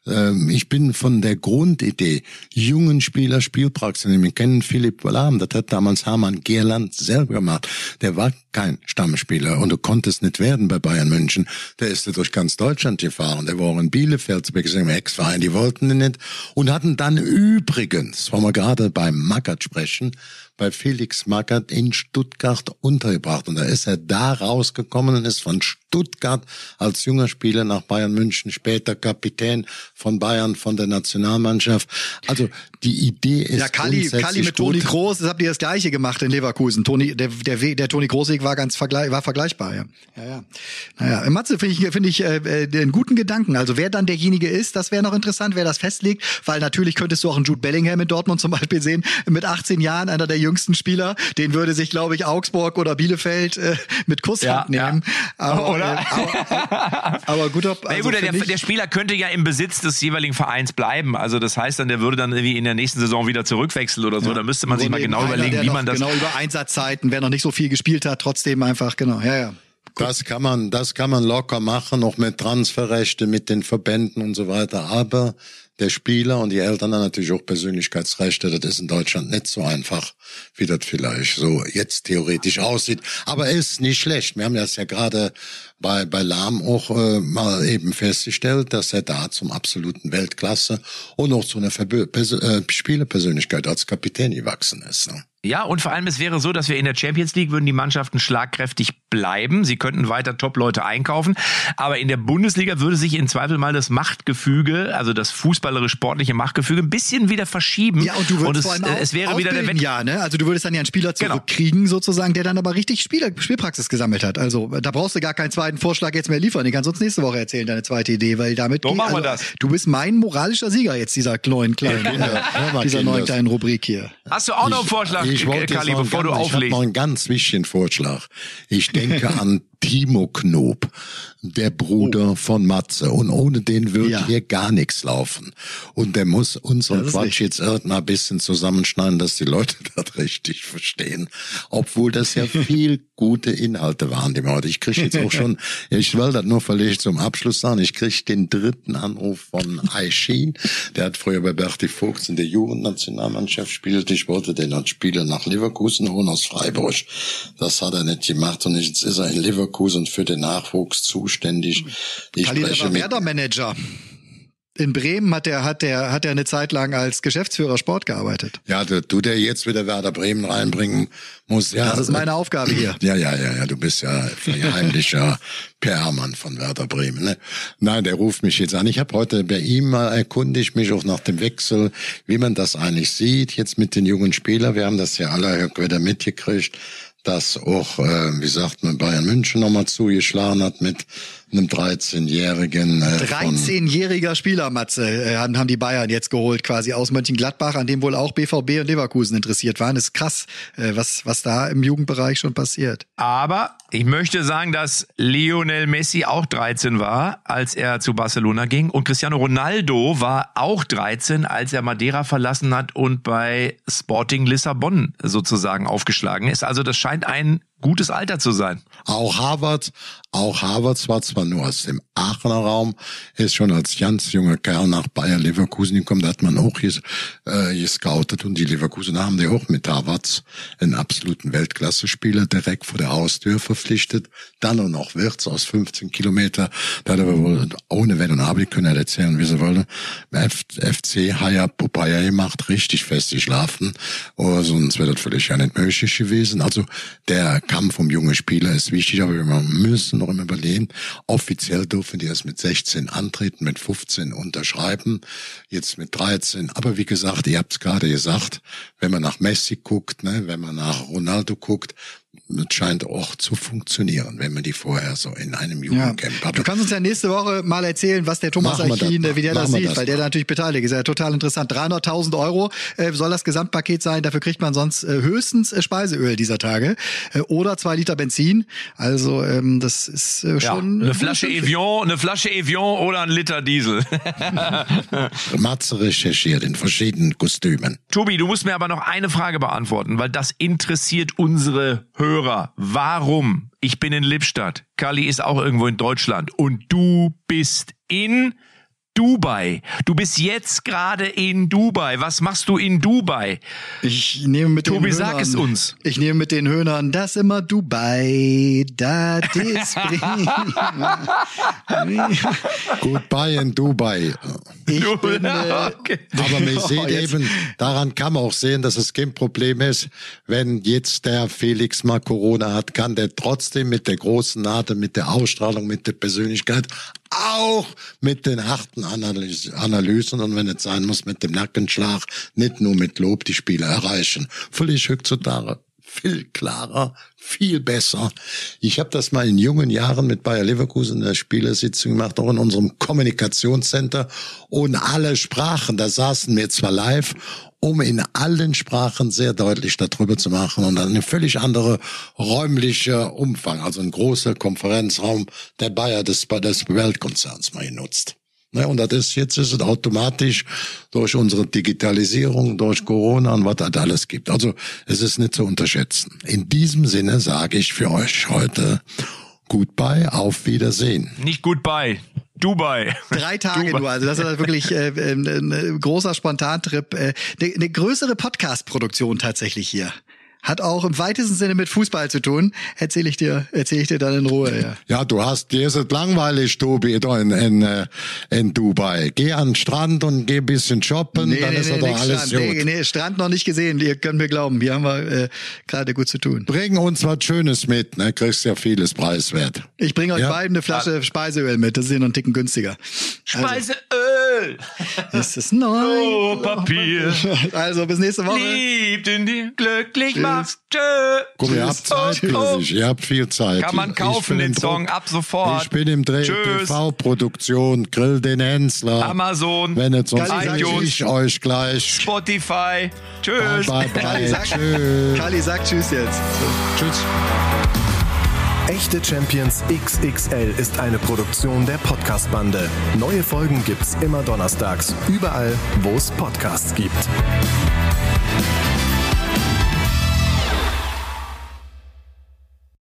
ähm, ich bin von der Grundidee, jungen Spieler Spielpraxis nehmen. Wir kennen Philipp Lahm, das hat damals Hermann Gerland selber gemacht. Der war kein Stammspieler und du konntest nicht werden bei Bayern München. Der ist durch ganz Deutschland gefahren. Der war auch in Bielefeld, im Ex-Verein, die wollten ihn nicht und hatten dann Übrigens, wollen wir gerade beim Mackert sprechen, bei Felix Magath in Stuttgart untergebracht. Und da ist er da rausgekommen und ist von Stuttgart als junger Spieler nach Bayern München, später Kapitän von Bayern, von der Nationalmannschaft. Also die Idee ist Ja, Kali, Kali mit Toni Groß, das habt ihr das gleiche gemacht in Leverkusen. Toni, der, der, der Toni Großweg war ganz vergleich, war vergleichbar, ja. Ja, ja. Naja, Matze finde ich, finde ich äh, äh, einen guten Gedanken. Also wer dann derjenige ist, das wäre noch interessant, wer das festlegt, weil natürlich könntest du auch einen Jude Bellingham in Dortmund zum Beispiel sehen, mit 18 Jahren, einer der jüngsten Spieler, den würde sich, glaube ich, Augsburg oder Bielefeld äh, mit Kusshand Ja, nehmen. Aber, Oder? Äh, aber, aber guter, also gut, der, der Spieler könnte ja im Besitz des jeweiligen Vereins bleiben. Also das heißt dann, der würde dann irgendwie in der nächsten Saison wieder zurückwechseln oder so. Da müsste man sich Wurde mal genau einer, überlegen, wie man das. Genau über Einsatzzeiten, wer noch nicht so viel gespielt hat, trotzdem einfach, genau, ja, ja. Das kann man, das kann man locker machen, auch mit Transferrechte, mit den Verbänden und so weiter. Aber der Spieler und die Eltern haben natürlich auch Persönlichkeitsrechte. Das ist in Deutschland nicht so einfach, wie das vielleicht so jetzt theoretisch aussieht. Aber ist nicht schlecht. Wir haben das ja gerade bei, bei Lahm auch äh, mal eben festgestellt, dass er da zum absoluten Weltklasse und auch zu einer Verbö Pers äh, Spielerpersönlichkeit als Kapitän gewachsen ist. Ne? Ja, und vor allem es wäre so, dass wir in der Champions League würden die Mannschaften schlagkräftig bleiben. Sie könnten weiter Top-Leute einkaufen. Aber in der Bundesliga würde sich in Zweifel mal das Machtgefüge, also das fußballerisch-sportliche Machtgefüge, ein bisschen wieder verschieben. Ja, und du würdest es, vor allem es wäre wieder der Wett ja, ne? Also du würdest dann ja einen Spieler Genau. zurückkriegen, sozusagen, der dann aber richtig Spieler, Spielpraxis gesammelt hat. Also da brauchst du gar keinen zweiten Vorschlag jetzt mehr liefern. Den kannst du uns nächste Woche erzählen, deine zweite Idee, weil damit geht- machen wir also, das. Du bist mein moralischer Sieger jetzt dieser neuen kleinen, äh, dieser neuen kleinen Rubrik hier. Hast du auch noch einen Vorschlag, ich wollte jetzt Kali, bevor du ganz, Ich habe auflegst? noch einen ganz wichtigen Vorschlag. Ich denke an Timo Knob, der Bruder von Matze. Und ohne den würde Ja. hier gar nichts laufen. Und der muss unseren Quatsch richtig. jetzt irgendwann ein bisschen zusammenschneiden, dass die Leute das richtig verstehen. Obwohl das ja viel gute Inhalte waren, die wir heute. Ich kriege jetzt auch schon, ich will das nur vielleicht zum Abschluss sagen, ich kriege den dritten Anruf von Aishin. Der hat früher bei Berti Vogts in der Jugendnationalmannschaft gespielt. Ich wollte den als Spieler nach Leverkusen holen aus Freiburg. Das hat er nicht gemacht und jetzt ist er in Leverkusen für den Nachwuchs zuständig. Ich Kali, der spreche war mit Werder-Manager. In Bremen hat er hat der hat er eine Zeit lang als Geschäftsführer Sport gearbeitet. ja, du, du der jetzt wieder Werder Bremen reinbringen muss. Ja, Das ist meine Aufgabe hier. Ja, ja, ja, ja, du bist ja ein heimlicher PR-Mann von Werder Bremen. Ne? Nein, der ruft mich jetzt an. Ich habe heute bei ihm mal erkundigt mich auch nach dem Wechsel, wie man das eigentlich sieht jetzt mit den jungen Spielern. Wir haben das ja alle wieder mitgekriegt, dass auch, äh, wie sagt man, Bayern München nochmal zugeschlagen hat mit einem 13-jährigen. Äh, von- 13-jähriger Spieler, Matze, äh, haben, haben die Bayern jetzt geholt, quasi aus Mönchengladbach, an dem wohl auch BVB und Leverkusen interessiert waren. Das ist krass, äh, was, was da im Jugendbereich schon passiert. Aber ich möchte sagen, dass Lionel Messi auch 13 war, als er zu Barcelona ging. Und Cristiano Ronaldo war auch 13, als er Madeira verlassen hat und bei Sporting Lissabon sozusagen aufgeschlagen ist. Also das scheint ein gutes Alter zu sein. Auch Harvard, auch Harvard war zwar nur aus dem Aachener Raum, ist schon als ganz junger Kerl nach Bayer Leverkusen gekommen, da hat man auch ges, äh, gescoutet und die Leverkusen haben die auch mit Harvards einen absoluten Weltklasse-Spieler direkt vor der Haustür verpflichtet. Dann auch noch Wirtz aus 15 Kilometer, da hat er wohl ohne Wenn und Aber, können ja erzählen, wie sie wollen, FC Haya Popeye gemacht, richtig fest geschlafen, oh, sonst wäre das völlig ja nicht möglich gewesen. Also der Kampf um junge Spieler ist wichtig, aber wir müssen noch immer überlegen, offiziell dürfen die erst mit 16 antreten, mit 15 unterschreiben, jetzt mit 13. Aber wie gesagt, ihr habt es gerade gesagt, wenn man nach Messi guckt, ne, wenn man nach Ronaldo guckt, das scheint auch zu funktionieren, wenn man die vorher so in einem Ja. Jugendcamp hat. Du kannst uns ja nächste Woche mal erzählen, was der Thomas mal. wie der das sieht, das weil der da natürlich beteiligt ist. Ja, total interessant. 300.000 Euro äh, soll das Gesamtpaket sein. Dafür kriegt man sonst äh, höchstens äh, Speiseöl dieser Tage äh, oder zwei Liter Benzin. Also ähm, das ist äh, Ja, schon eine Flasche Evian, eine Flasche Evian oder ein Liter Diesel. Matze recherchiert in verschiedenen Kostümen. Tobi, du musst mir aber noch eine Frage beantworten, weil das interessiert unsere Hörer. Warum? Ich bin in Lippstadt. Kali ist auch irgendwo in Deutschland. Und du bist in Dubai. Du bist jetzt gerade in Dubai. Was machst du in Dubai? Ich nehme mit Tobi, den sag Höhnern, es uns. Ich nehme mit den Höhnern das immer Dubai, das ist prima. Goodbye in Dubai. Ich Du- bin, äh, okay. Aber man Oh, sieht eben, daran kann man auch sehen, dass es kein Problem ist, wenn jetzt der Felix mal Corona hat, kann der trotzdem mit der großen Nase, mit der Ausstrahlung, mit der Persönlichkeit, auch mit den harten Analys Analysen und wenn es sein muss, mit dem Nackenschlag, nicht nur mit Lob die Spieler erreichen. Völlig heutzutage viel klarer, viel besser. Ich habe das mal in jungen Jahren mit Bayer Leverkusen in der Spielersitzung gemacht, auch in unserem Kommunikationscenter und alle Sprachen, da saßen wir zwar live, um in allen Sprachen sehr deutlich darüber zu machen und dann eine völlig andere räumliche Umfang, also ein großer Konferenzraum der Bayer des, des Weltkonzerns mal genutzt. Ne, und das ist, jetzt ist es automatisch durch unsere Digitalisierung, durch Corona und was das alles gibt. Also es ist nicht zu unterschätzen. In diesem Sinne sage ich für euch heute Goodbye, auf Wiedersehen. Nicht Goodbye. Dubai. Drei Tage Dubai. nur, also das ist wirklich äh, äh, ein großer Spontantrip. Äh, eine, eine größere Podcast-Produktion tatsächlich hier hat auch im weitesten Sinne mit Fußball zu tun. Erzähle ich dir, erzähle ich dir dann in Ruhe. Ja, ja du hast, dir ist es langweilig, Tobi, da in, in, äh, in Dubai. Geh an den Strand und geh ein bisschen shoppen, nee, dann nee, ist nee, doch alles Strand. gut. Nee, nee, Strand noch nicht gesehen. Ihr könnt mir glauben, hier haben wir äh, gerade gut zu tun. Bring uns was Schönes mit, ne? Kriegst ja vieles preiswert. Ich bringe euch ja? beiden eine Flasche ja. Speiseöl mit. Das ist ja noch einen Ticken günstiger. Speiseöl! Also, ist es neu? Oh, Papier. Also bis nächste Woche. Liebt in die glücklich macht. Tschö. Guck, ihr habt Zeit, oh, ihr habt viel Zeit. Kann man kaufen den Song ab sofort. Ich bin im Dreh TV-Produktion, Grill den Hensler. Amazon, Wenn es sonst iTunes, ich euch gleich. Spotify. Tschüss. Bye, bye, bye. Kali, sag, tschüss. Kali sagt Tschüss jetzt. Tschüss. Echte Champions XXL ist eine Produktion der Podcast-Bande. Neue Folgen gibt's immer donnerstags, überall, wo es Podcasts gibt.